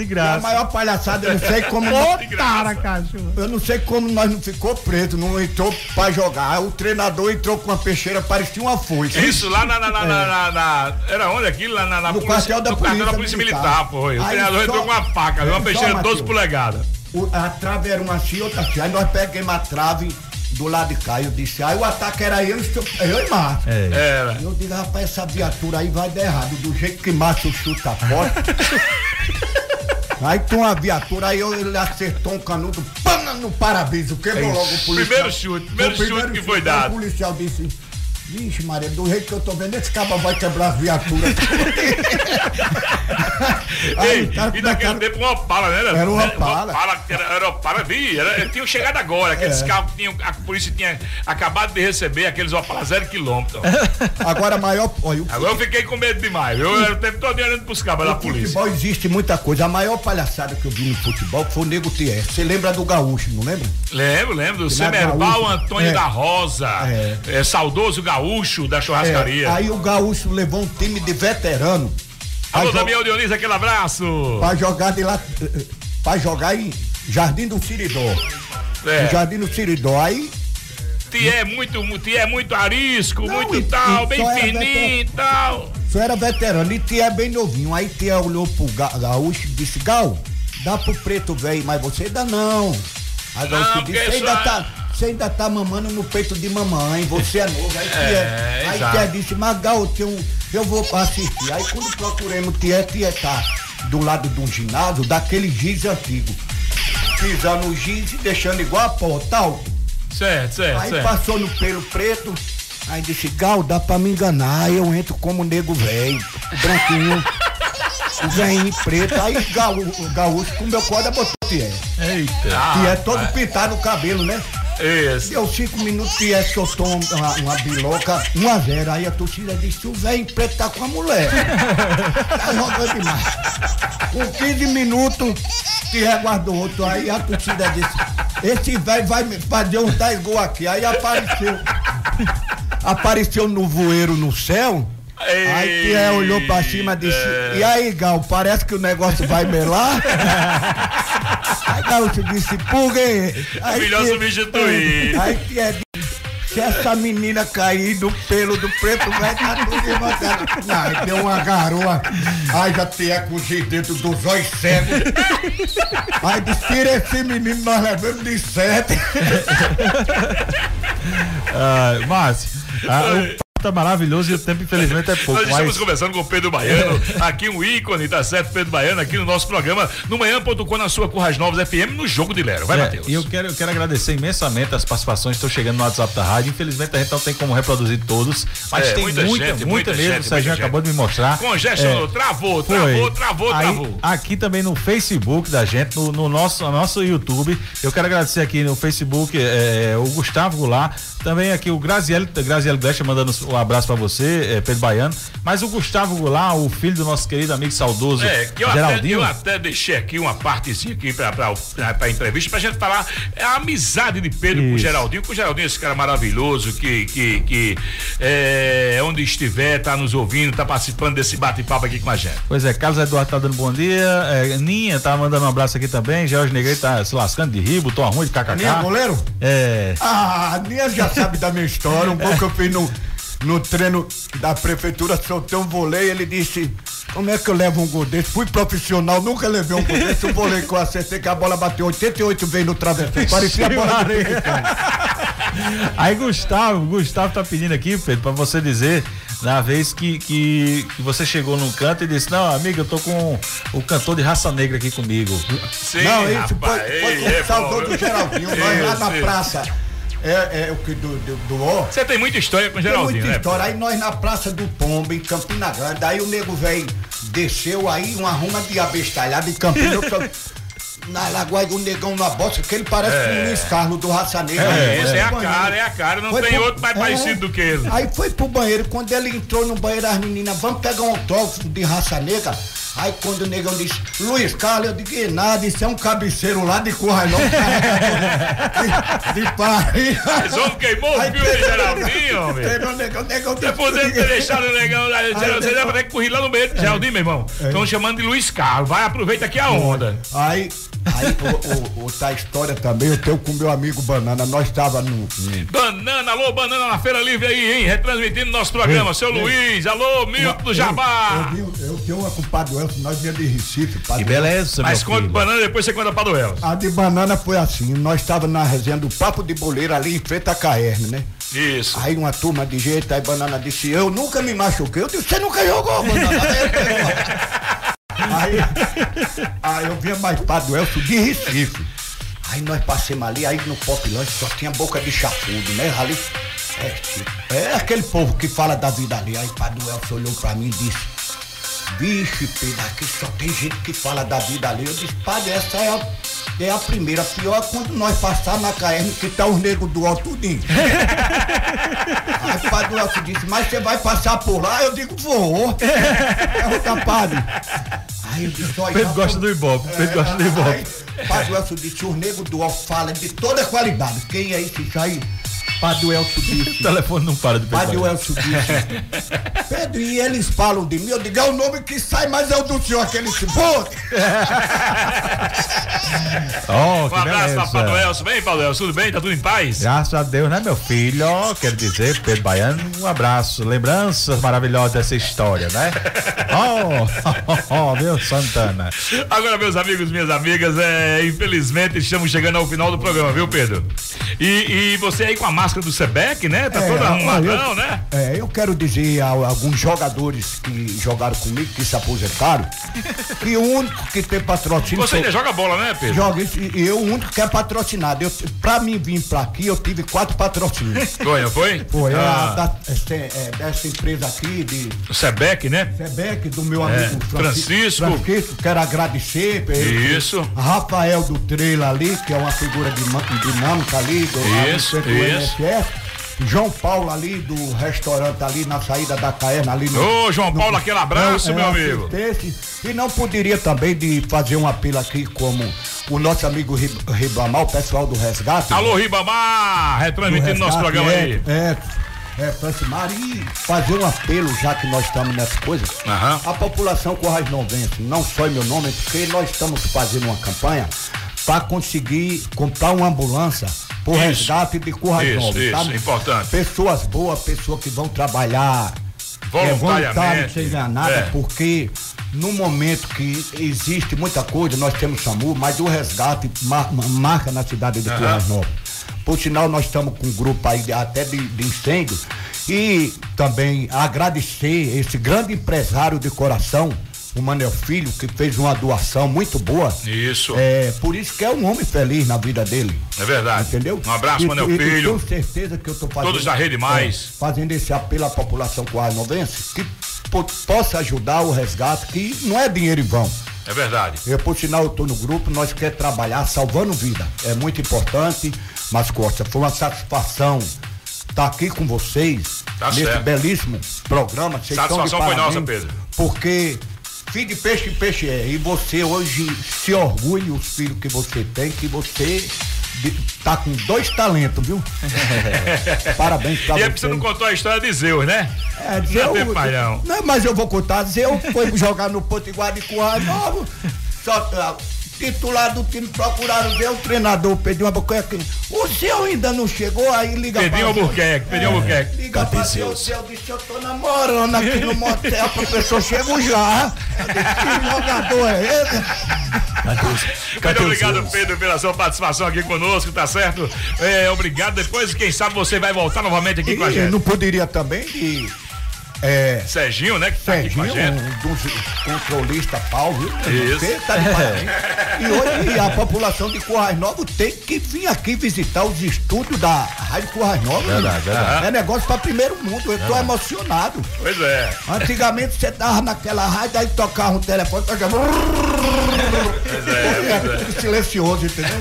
E a maior palhaçada, eu não sei como. Otara, cachorro. Eu não sei como nós não ficou preso, não entrou pra jogar. Aí O treinador entrou com uma peixeira, parecia uma foice. Isso lá na, na, na, É. na- na- na- Era onde aquilo? Lá na, na No polícia, quartel da no quartel da polícia polícia militar, militar. foi. O Aí treinador só- entrou com uma faca, uma Só, peixeira de 12 Matheus. polegadas. A trave era uma assim, outra assim. Aí nós pegamos a trave do lado de cá. Eu disse, aí o ataque era eu, e o- eu e Márcio. É. Era. Eu digo, rapaz, essa viatura aí vai dar errado. Do jeito que Márcio chuta a porta. Aí tem uma viatura, aí eu- ele acertou um canudo, pana no para-brisa, quebrou É logo o policial. Primeiro chute, primeiro Foi o chute que foi aí dado. O policial disse, vixe Maria, do jeito que eu tô vendo, esse cabo vai quebrar as viaturas. Ei, tá- e naquele tempo uma Opala, né? Era uma Opala. Opala, era, era Opala, vi, era, tinham chegado agora, aqueles É. carros que tinham, a polícia tinha acabado de receber, aqueles Opala zero quilômetro. Agora a maior. Olha, Agora eu fiquei com medo demais, eu era o tempo todo olhando pros cabos da polícia. futebol existe muita coisa. A maior palhaçada que eu vi no futebol foi o Nego TR. Você lembra do Gaúcho, não lembra? Lembro, lembro, do Semerbal Antônio é. da Rosa, é, saudoso gaúcho da churrascaria. É, aí o Gaúcho levou um time de veterano. Alô, Damião Dionísio, aquele abraço. Pra jogar de lá. Pra jogar em Jardim do Siridó. É. No Jardim do Siridó. Aí. Tia é muito, tia é muito arisco, muito e- tal, e bem fininho e tal. Só era veterano e Tia é bem novinho. Aí Tia olhou pro Ga- Gaúcho e disse: Gal, dá pro preto velho, mas você ainda não. Aí Não, Gaúcho disse: ainda, tá, você ainda tá mamando no peito de mamãe, você é novo. Aí Tia, É, aí exato. tia disse: Mas Gal, eu, tenho, eu vou assistir. Aí quando procuramos Tia, Tia tá do lado de um ginásio, daquele giz antigo. Pisando o giz e deixando igual a pó, tal. Certo, certo, Aí certo. passou no pelo preto, aí disse, Gal, dá pra me enganar, aí eu entro como nego velho, branquinho, o velhinho preto, aí Gal, o gaúcho com meu corda botou Tié. Eita. Tié é todo pintado no cabelo, né? Isso. Deu cinco minutos, Tié soltou uma, uma biloca, 1 a 0 aí a torcida disse, o velho preto tá com a mulher. tá jogando demais. Com 15 minutos, Tié guardou outro, aí a torcida disse, esse velho vai me fazer uns 10 gols aqui. Aí apareceu. Apareceu no voeiro no céu. Aí Tié olhou pra cima e disse: E aí, Gal, parece que o negócio vai melar? aí Gaúcho disse: Por quê? Aí Melhor Tié- substituir. Aí Tié disse: Se essa menina cair do pelo do preto, vai dar tudo mancada." Aí deu uma garoa. Aí já Tié com os dentro dos olhos cegos. Aí disse: Tira esse menino, nós levamos de sete. Ah, Márcio, ah, o tá maravilhoso e o tempo, infelizmente, é pouco. Nós estamos Mas... conversando com o Pedro Baiano, aqui um ícone, tá certo? Pedro Baiano, aqui no nosso programa, no manhã.com, na sua Curras Novas FM, no Jogo de Lero. Vai, É, Matheus. E eu quero, eu quero agradecer imensamente as participações que estão chegando no WhatsApp da rádio. Infelizmente a gente não tem como reproduzir todos, mas É, tem muita muita, gente, muita, muita mesmo. gente, o Serginho acabou de me mostrar. Congestionou, É, travou, travou, travou, Aí, travou. Aqui também no Facebook da gente, no, no nosso, no nosso YouTube. Eu quero agradecer aqui no Facebook é, o Gustavo Goulart, também aqui o Graziele, Graziele Brecha mandando um abraço pra você, é, Pedro Baiano. Mas o Gustavo Goulart, o filho do nosso querido amigo saudoso É, que eu até, Geraldinho. eu até deixei aqui uma partezinha aqui pra, pra, pra, pra entrevista pra gente falar é a amizade de Pedro com o Isso. Geraldinho, com o Geraldinho, esse cara maravilhoso que, que, que é, onde estiver, tá nos ouvindo, tá participando desse bate-papo aqui com a gente. Pois é, Carlos Eduardo tá dando bom dia. É, Ninha tá mandando um abraço aqui também. Jorge Negreiro tá se lascando de rir, botou ruim de kkk. Ninha é goleiro? É. Ah, Ninha já sabe da minha história. Um pouco eu fiz no, no treino da prefeitura, soltei um voleio. Ele disse: Como é que eu levo um gol desse? Fui profissional, nunca levei um gol desse. O voleio que eu acertei, que a bola bateu 88 vezes no travesseiro. Parecia a bola do Aí Gustavo, Gustavo tá pedindo aqui, Pedro, pra você dizer Na vez que, que, que você chegou num canto e disse, não, amiga, eu tô com o cantor de raça negra aqui comigo. Sim, não, isso rapaz, foi, foi ei, com é o do Geraldinho, nós lá na praça. É, é o que do, do, do ó. Você tem muita história com o Tem Geraldinho, muita né? história. Aí nós na Praça do Pombo, em Campina Grande, aí o nego velho desceu aí, uma ruma de abestalhada em Campina. Na Lagoa do Negão na bosta, que ele parece É. o Luiz Carlos do Raça Negra. É, esse é a banheiro. cara, é a cara, não Foi tem pro- outro mais é. parecido do que ele. Aí foi pro banheiro, quando ele entrou no banheiro, as meninas, vamos pegar um autógrafo de raça negra. Aí quando o negão disse, Luiz Carlos, eu digo, "Que nada, isso é um cabeceiro lá de Currailão, de, de Paris. Mas homem queimou o Aí de o Geraldinho, homem. Pegou o negão, o negão Você poderia ter deixado o negão lá. Você deve ter que correr lá no meio de Geraldinho, meu irmão. Estão chamando de Luiz Carlos. Vai, aproveita aqui a onda. Aí, aí o, o, outra história também, eu tenho com meu amigo Banana, nós estava no. Banana, alô, Banana na Feira Livre aí, hein? Retransmitindo nosso programa. Seu. Luiz, alô, Milton do Jabá. Eu, eu, eu tenho uma com o Padre Elcio, nós viemos de Recife, Padre Que beleza, Mas conta filho. banana, depois você conta pra Duel. A de banana foi assim, nós estávamos na resenha do Papo de Boleiro ali em frente à Caerne, né? Isso. Aí uma turma de jeito, aí banana disse, eu nunca me machuquei. Eu disse, você nunca jogou, banana? aí, aí eu via mais Padre Elcio de Recife. Aí nós passamos ali, aí no Pop Lanche só tinha boca de chafudo, né? Ali, é, é aquele povo que fala da vida ali. Aí Padre Elcio olhou pra mim e disse, Vixe, Pedro, aqui só tem gente que fala da vida ali. Eu disse, padre, essa é a, é a primeira. Pior é quando nós passar na KR que tá os negros do alto tudinho. Aí o padre Elcio disse, mas você vai passar por lá? Eu digo, vou. Pergunta, padre. Aí eu disse, olha. Pedro gosta do Ibope, Pedro gosta do Ibope. Aí, Padre Elcio disse, os negros do alto falam de toda qualidade. Quem é esse aí? Padre Elcio disse. O telefone não para de Padre pegar. Elcio disse. Pedro, e eles falam de mim, eu digo, é o nome que sai, mas é o do senhor, aquele cibote. Oh, que Um abraço pra. Padre Elcio. Bem, Padre Elcio, tudo bem? Tá tudo em paz? Graças a Deus, né, meu filho? Ó, Quero dizer, Pedro Baiano, um abraço. Lembranças maravilhosas dessa história, né? Oh, oh, oh, meu Santana. Agora, meus amigos, minhas amigas, é, infelizmente estamos chegando ao final do programa, viu, Pedro? E, e você aí com a máscara do Sebec, né? Tá todo arrumadão, olha, eu- né? É, eu quero dizer a alguns jogadores que jogaram comigo, que se aposentaram, que o único que tem patrocínio. Você ainda joga bola, né, Pedro? Joga, e eu o único que é patrocinado. Eu, pra mim vir pra aqui, eu tive quatro patrocínios. Foi, foi? Foi, Ah. a, da, essa, é, dessa empresa aqui, de O Sebec, né? Sebec, do meu É, amigo Francisco. Francisco, quero agradecer. ele. Isso. Rafael do Treila ali, que é uma figura dima- dinâmica ali, do, Isso, isso. MSF. João Paulo ali, do restaurante ali na saída da Caerna ali no. Ô, João Paulo, aquele abraço, É, meu é, amigo. E não poderia também de fazer um apelo aqui como o nosso amigo Rib- Ribamar, o pessoal do resgate. Alô, Ribamar, retransmitindo nosso programa é, aí. É, é, Francimar, e fazer um apelo, já que nós estamos nessa coisa, a população Corrais Novense, não só em meu nome, porque nós estamos fazendo uma campanha para conseguir comprar uma ambulância por resgate de Corrais Isso, isso, importante. Pessoas boas, pessoas que vão trabalhar Voluntariamente. sem ganhar nada, É. porque no momento que existe muita coisa, nós temos SAMU, mas o resgate mar- marca na cidade de Aham. Corrais Novos. Por sinal, nós estamos com um grupo aí de- até de, de incêndio e também agradecer esse grande empresário de coração, o Manel Filho, que fez uma doação muito boa. Isso. É, por isso que é um homem feliz na vida dele. É verdade. Entendeu? Um abraço, E- Manel e- e Filho. tenho certeza que eu tô fazendo. Todos da Rede Mais. é, fazendo esse apelo à população coarnovense que po- possa ajudar o resgate, que não é dinheiro em vão. É verdade. Eu, por sinal, eu tô no grupo, nós quer trabalhar salvando vida. É muito importante, mas Costa, foi uma satisfação estar aqui com vocês Tá nesse certo. belíssimo programa. Vocês Satisfação foi nossa, Pedro. Porque filho de peixe, peixe é. E você hoje se orgulha os filhos que você tem, que você tá com dois talentos, viu? Parabéns pra E é você. porque você não contou a história de Zeus, né? É, Não Zeu, tem pai, não. não, mas eu vou contar. Zeu foi jogar no Potiguar de Currais Novo. Só, ah, titular do time procuraram ver o treinador, pediu uma boca aqui. O seu ainda não chegou, aí liga Pedrinho pra- Albuquerque, Pedrinho Albuquerque. Liga pra Zeu, Zeu disse, eu tô namorando aqui no motel, professor chego já. Que jogador é esse? Muito obrigado, Pedro, pela sua participação aqui conosco, tá certo? É, obrigado. Depois, quem sabe, você vai voltar novamente aqui com a E gente. não poderia também de É. Serginho, né? Que tá aqui com a Serginho, gente. um dos controlistas pau, viu? Isso. Você tá de parabéns. E hoje a população de Currais Novos tem que vir aqui visitar os estúdios da Rádio Currais Novos. Verdade, né? verdade. É negócio pra primeiro mundo. Eu tô Verdade. emocionado. Pois é. Antigamente você tava naquela rádio, aí tocava um telefone, tocava. é, É, tudo silencioso, entendeu?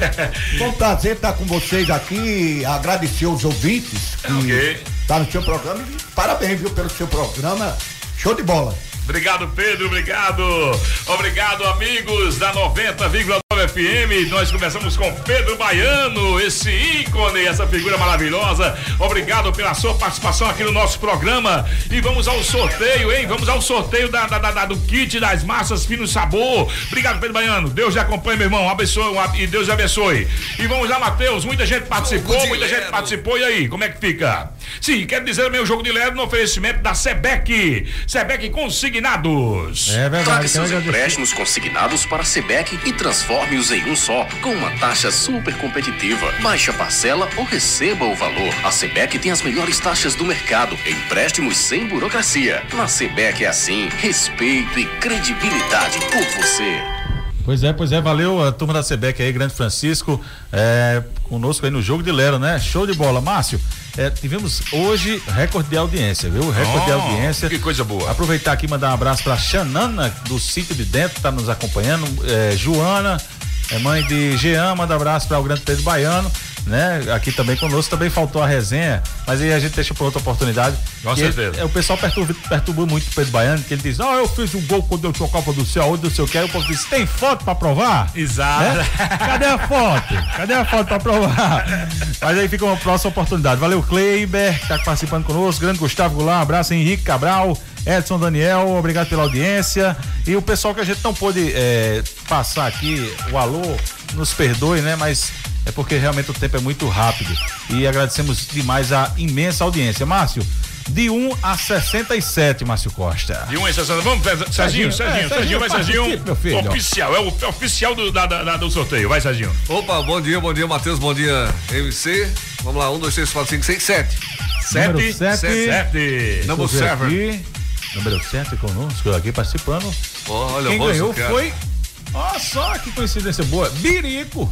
Foi um prazer estar com vocês aqui, agradecer os ouvintes que Ok. Tá no seu programa e parabéns, viu, pelo seu programa. Show de bola. Obrigado, Pedro, obrigado. Obrigado, amigos da 90,9 FM. Nós começamos com Pedro Baiano, esse ícone, essa figura maravilhosa. Obrigado pela sua participação aqui no nosso programa. E vamos ao sorteio, hein? Vamos ao sorteio da, da- da- do kit das massas fino sabor. Obrigado, Pedro Baiano. Deus te acompanhe, meu irmão. Abençoe e Deus te abençoe. E vamos lá, Matheus. Muita gente participou, muita gente participou. E aí, como é que fica? Sim, quero dizer meu jogo de lero no oferecimento da Sebec. Sebec Consignados. É Traga seus empréstimos consignados para a Sebec e transforme-os em um só, com uma taxa super competitiva. Baixe a parcela ou receba o valor. A Sebec tem as melhores taxas do mercado. Empréstimos sem burocracia. Na Sebec é assim: respeito e credibilidade por você. Pois é, pois é, valeu a turma da Sebec aí, Grande Francisco, é, conosco aí no jogo de Lero, né? Show de bola. Márcio, é, tivemos hoje recorde de audiência, viu? Recorde de Oh, audiência. que coisa boa. Aproveitar aqui e mandar um abraço pra Xanana, do sítio de dentro, tá nos acompanhando. É, Joana, é mãe de Jean, manda abraço para o Grande Pedro Baiano, né? Aqui também conosco, também faltou a resenha, mas aí a gente deixa para outra oportunidade. Com Que ele- certeza. é, o pessoal perturba, perturba muito o Pedro Baiano, que ele diz, ah, eu fiz um gol quando eu Copa do Céu, onde não sei o que, aí o povo diz, tem foto pra provar? Exato. Né? Cadê a foto? Cadê a foto pra provar? Mas aí fica uma próxima oportunidade. Valeu, Kleiber, que tá participando conosco, grande Gustavo Goulart, um abraço, Henrique Cabral, Edson Daniel, obrigado pela audiência. E o pessoal que a gente não pôde é, passar aqui, o alô, nos perdoe, né? Mas é porque realmente o tempo é muito rápido. E agradecemos demais a imensa audiência. Márcio, de 1 a 67, Márcio Costa. De um em 60. Vamos, Serginho, Serginho, Serginho, Serginho, é, Serginho, vai, Serginho, meu filho. Oficial, é o é oficial do, da- da- do sorteio. Vai, Serginho. Opa, bom dia, bom dia, Matheus, bom dia, MC. Vamos lá, um, dois, três, quatro, cinco, seis, sete. Número sete. Sete. Number Deixa eu ver seven. aqui. Número 7 conosco aqui participando. Olha, Quem ganhou cara. foi. Olha só que coincidência boa. Birico.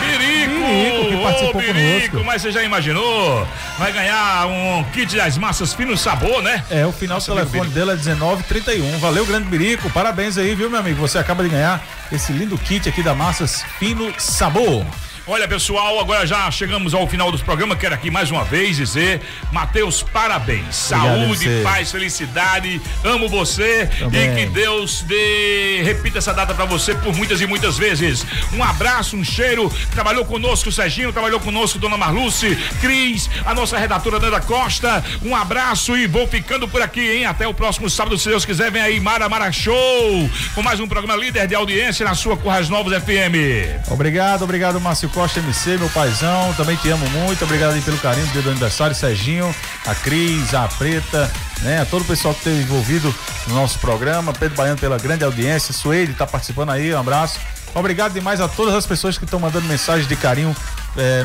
Birico, Birico, que participou Ô, Birico, conosco. mas você já imaginou? Vai ganhar um kit das massas fino sabor, né? É, o final do telefone dele é 1931. Valeu, grande Birico. Parabéns aí, viu, meu amigo? Você acaba de ganhar esse lindo kit aqui da Massas Fino Sabor. Olha, pessoal, agora já chegamos ao final dos programas. Quero aqui mais uma vez dizer, Matheus, parabéns. Obrigado, Saúde, paz, felicidade. Amo você Também. e que Deus dê, repita essa data pra você por muitas e muitas vezes. Um abraço, um cheiro. Trabalhou conosco o Serginho, trabalhou conosco Dona Marluce, Cris, a nossa redatora Nanda Costa. Um abraço e vou ficando por aqui, hein? Até o próximo sábado, se Deus quiser. Vem aí, Mara Mara Show, com mais um programa líder de audiência na sua Currais Novos FM. Obrigado, obrigado, Márcio Costa MC, meu paizão. Também te amo muito. Obrigado aí pelo carinho do dia do aniversário, Serginho, a Cris, a Preta, né? A todo o pessoal que esteve envolvido no nosso programa. Pedro Baiano pela grande audiência. Suede tá participando aí, um abraço. Obrigado demais a todas as pessoas que estão mandando mensagens de carinho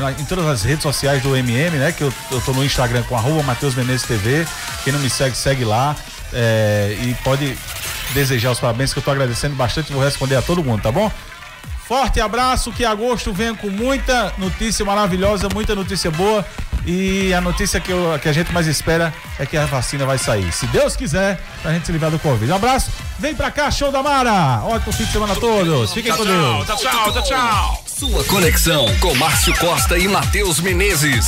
na- em todas as redes sociais do MM, né? Que eu, eu tô no Instagram com arroba Matheus Menezes TV. Quem não me segue, segue lá. eh, e pode desejar os parabéns, que eu tô agradecendo bastante. Vou responder a todo mundo, tá bom? Forte abraço, que agosto venha com muita notícia maravilhosa, muita notícia boa. E a notícia que, eu- que a gente mais espera é que a vacina vai sair. Se Deus quiser, pra gente se livrar do Covid. Um abraço, vem pra cá, show da Mara. Ótimo fim de semana a todos. Fiquem com Deus. Tchau, tchau, tchau, tchau. Sua conexão com Márcio Costa e Matheus Menezes.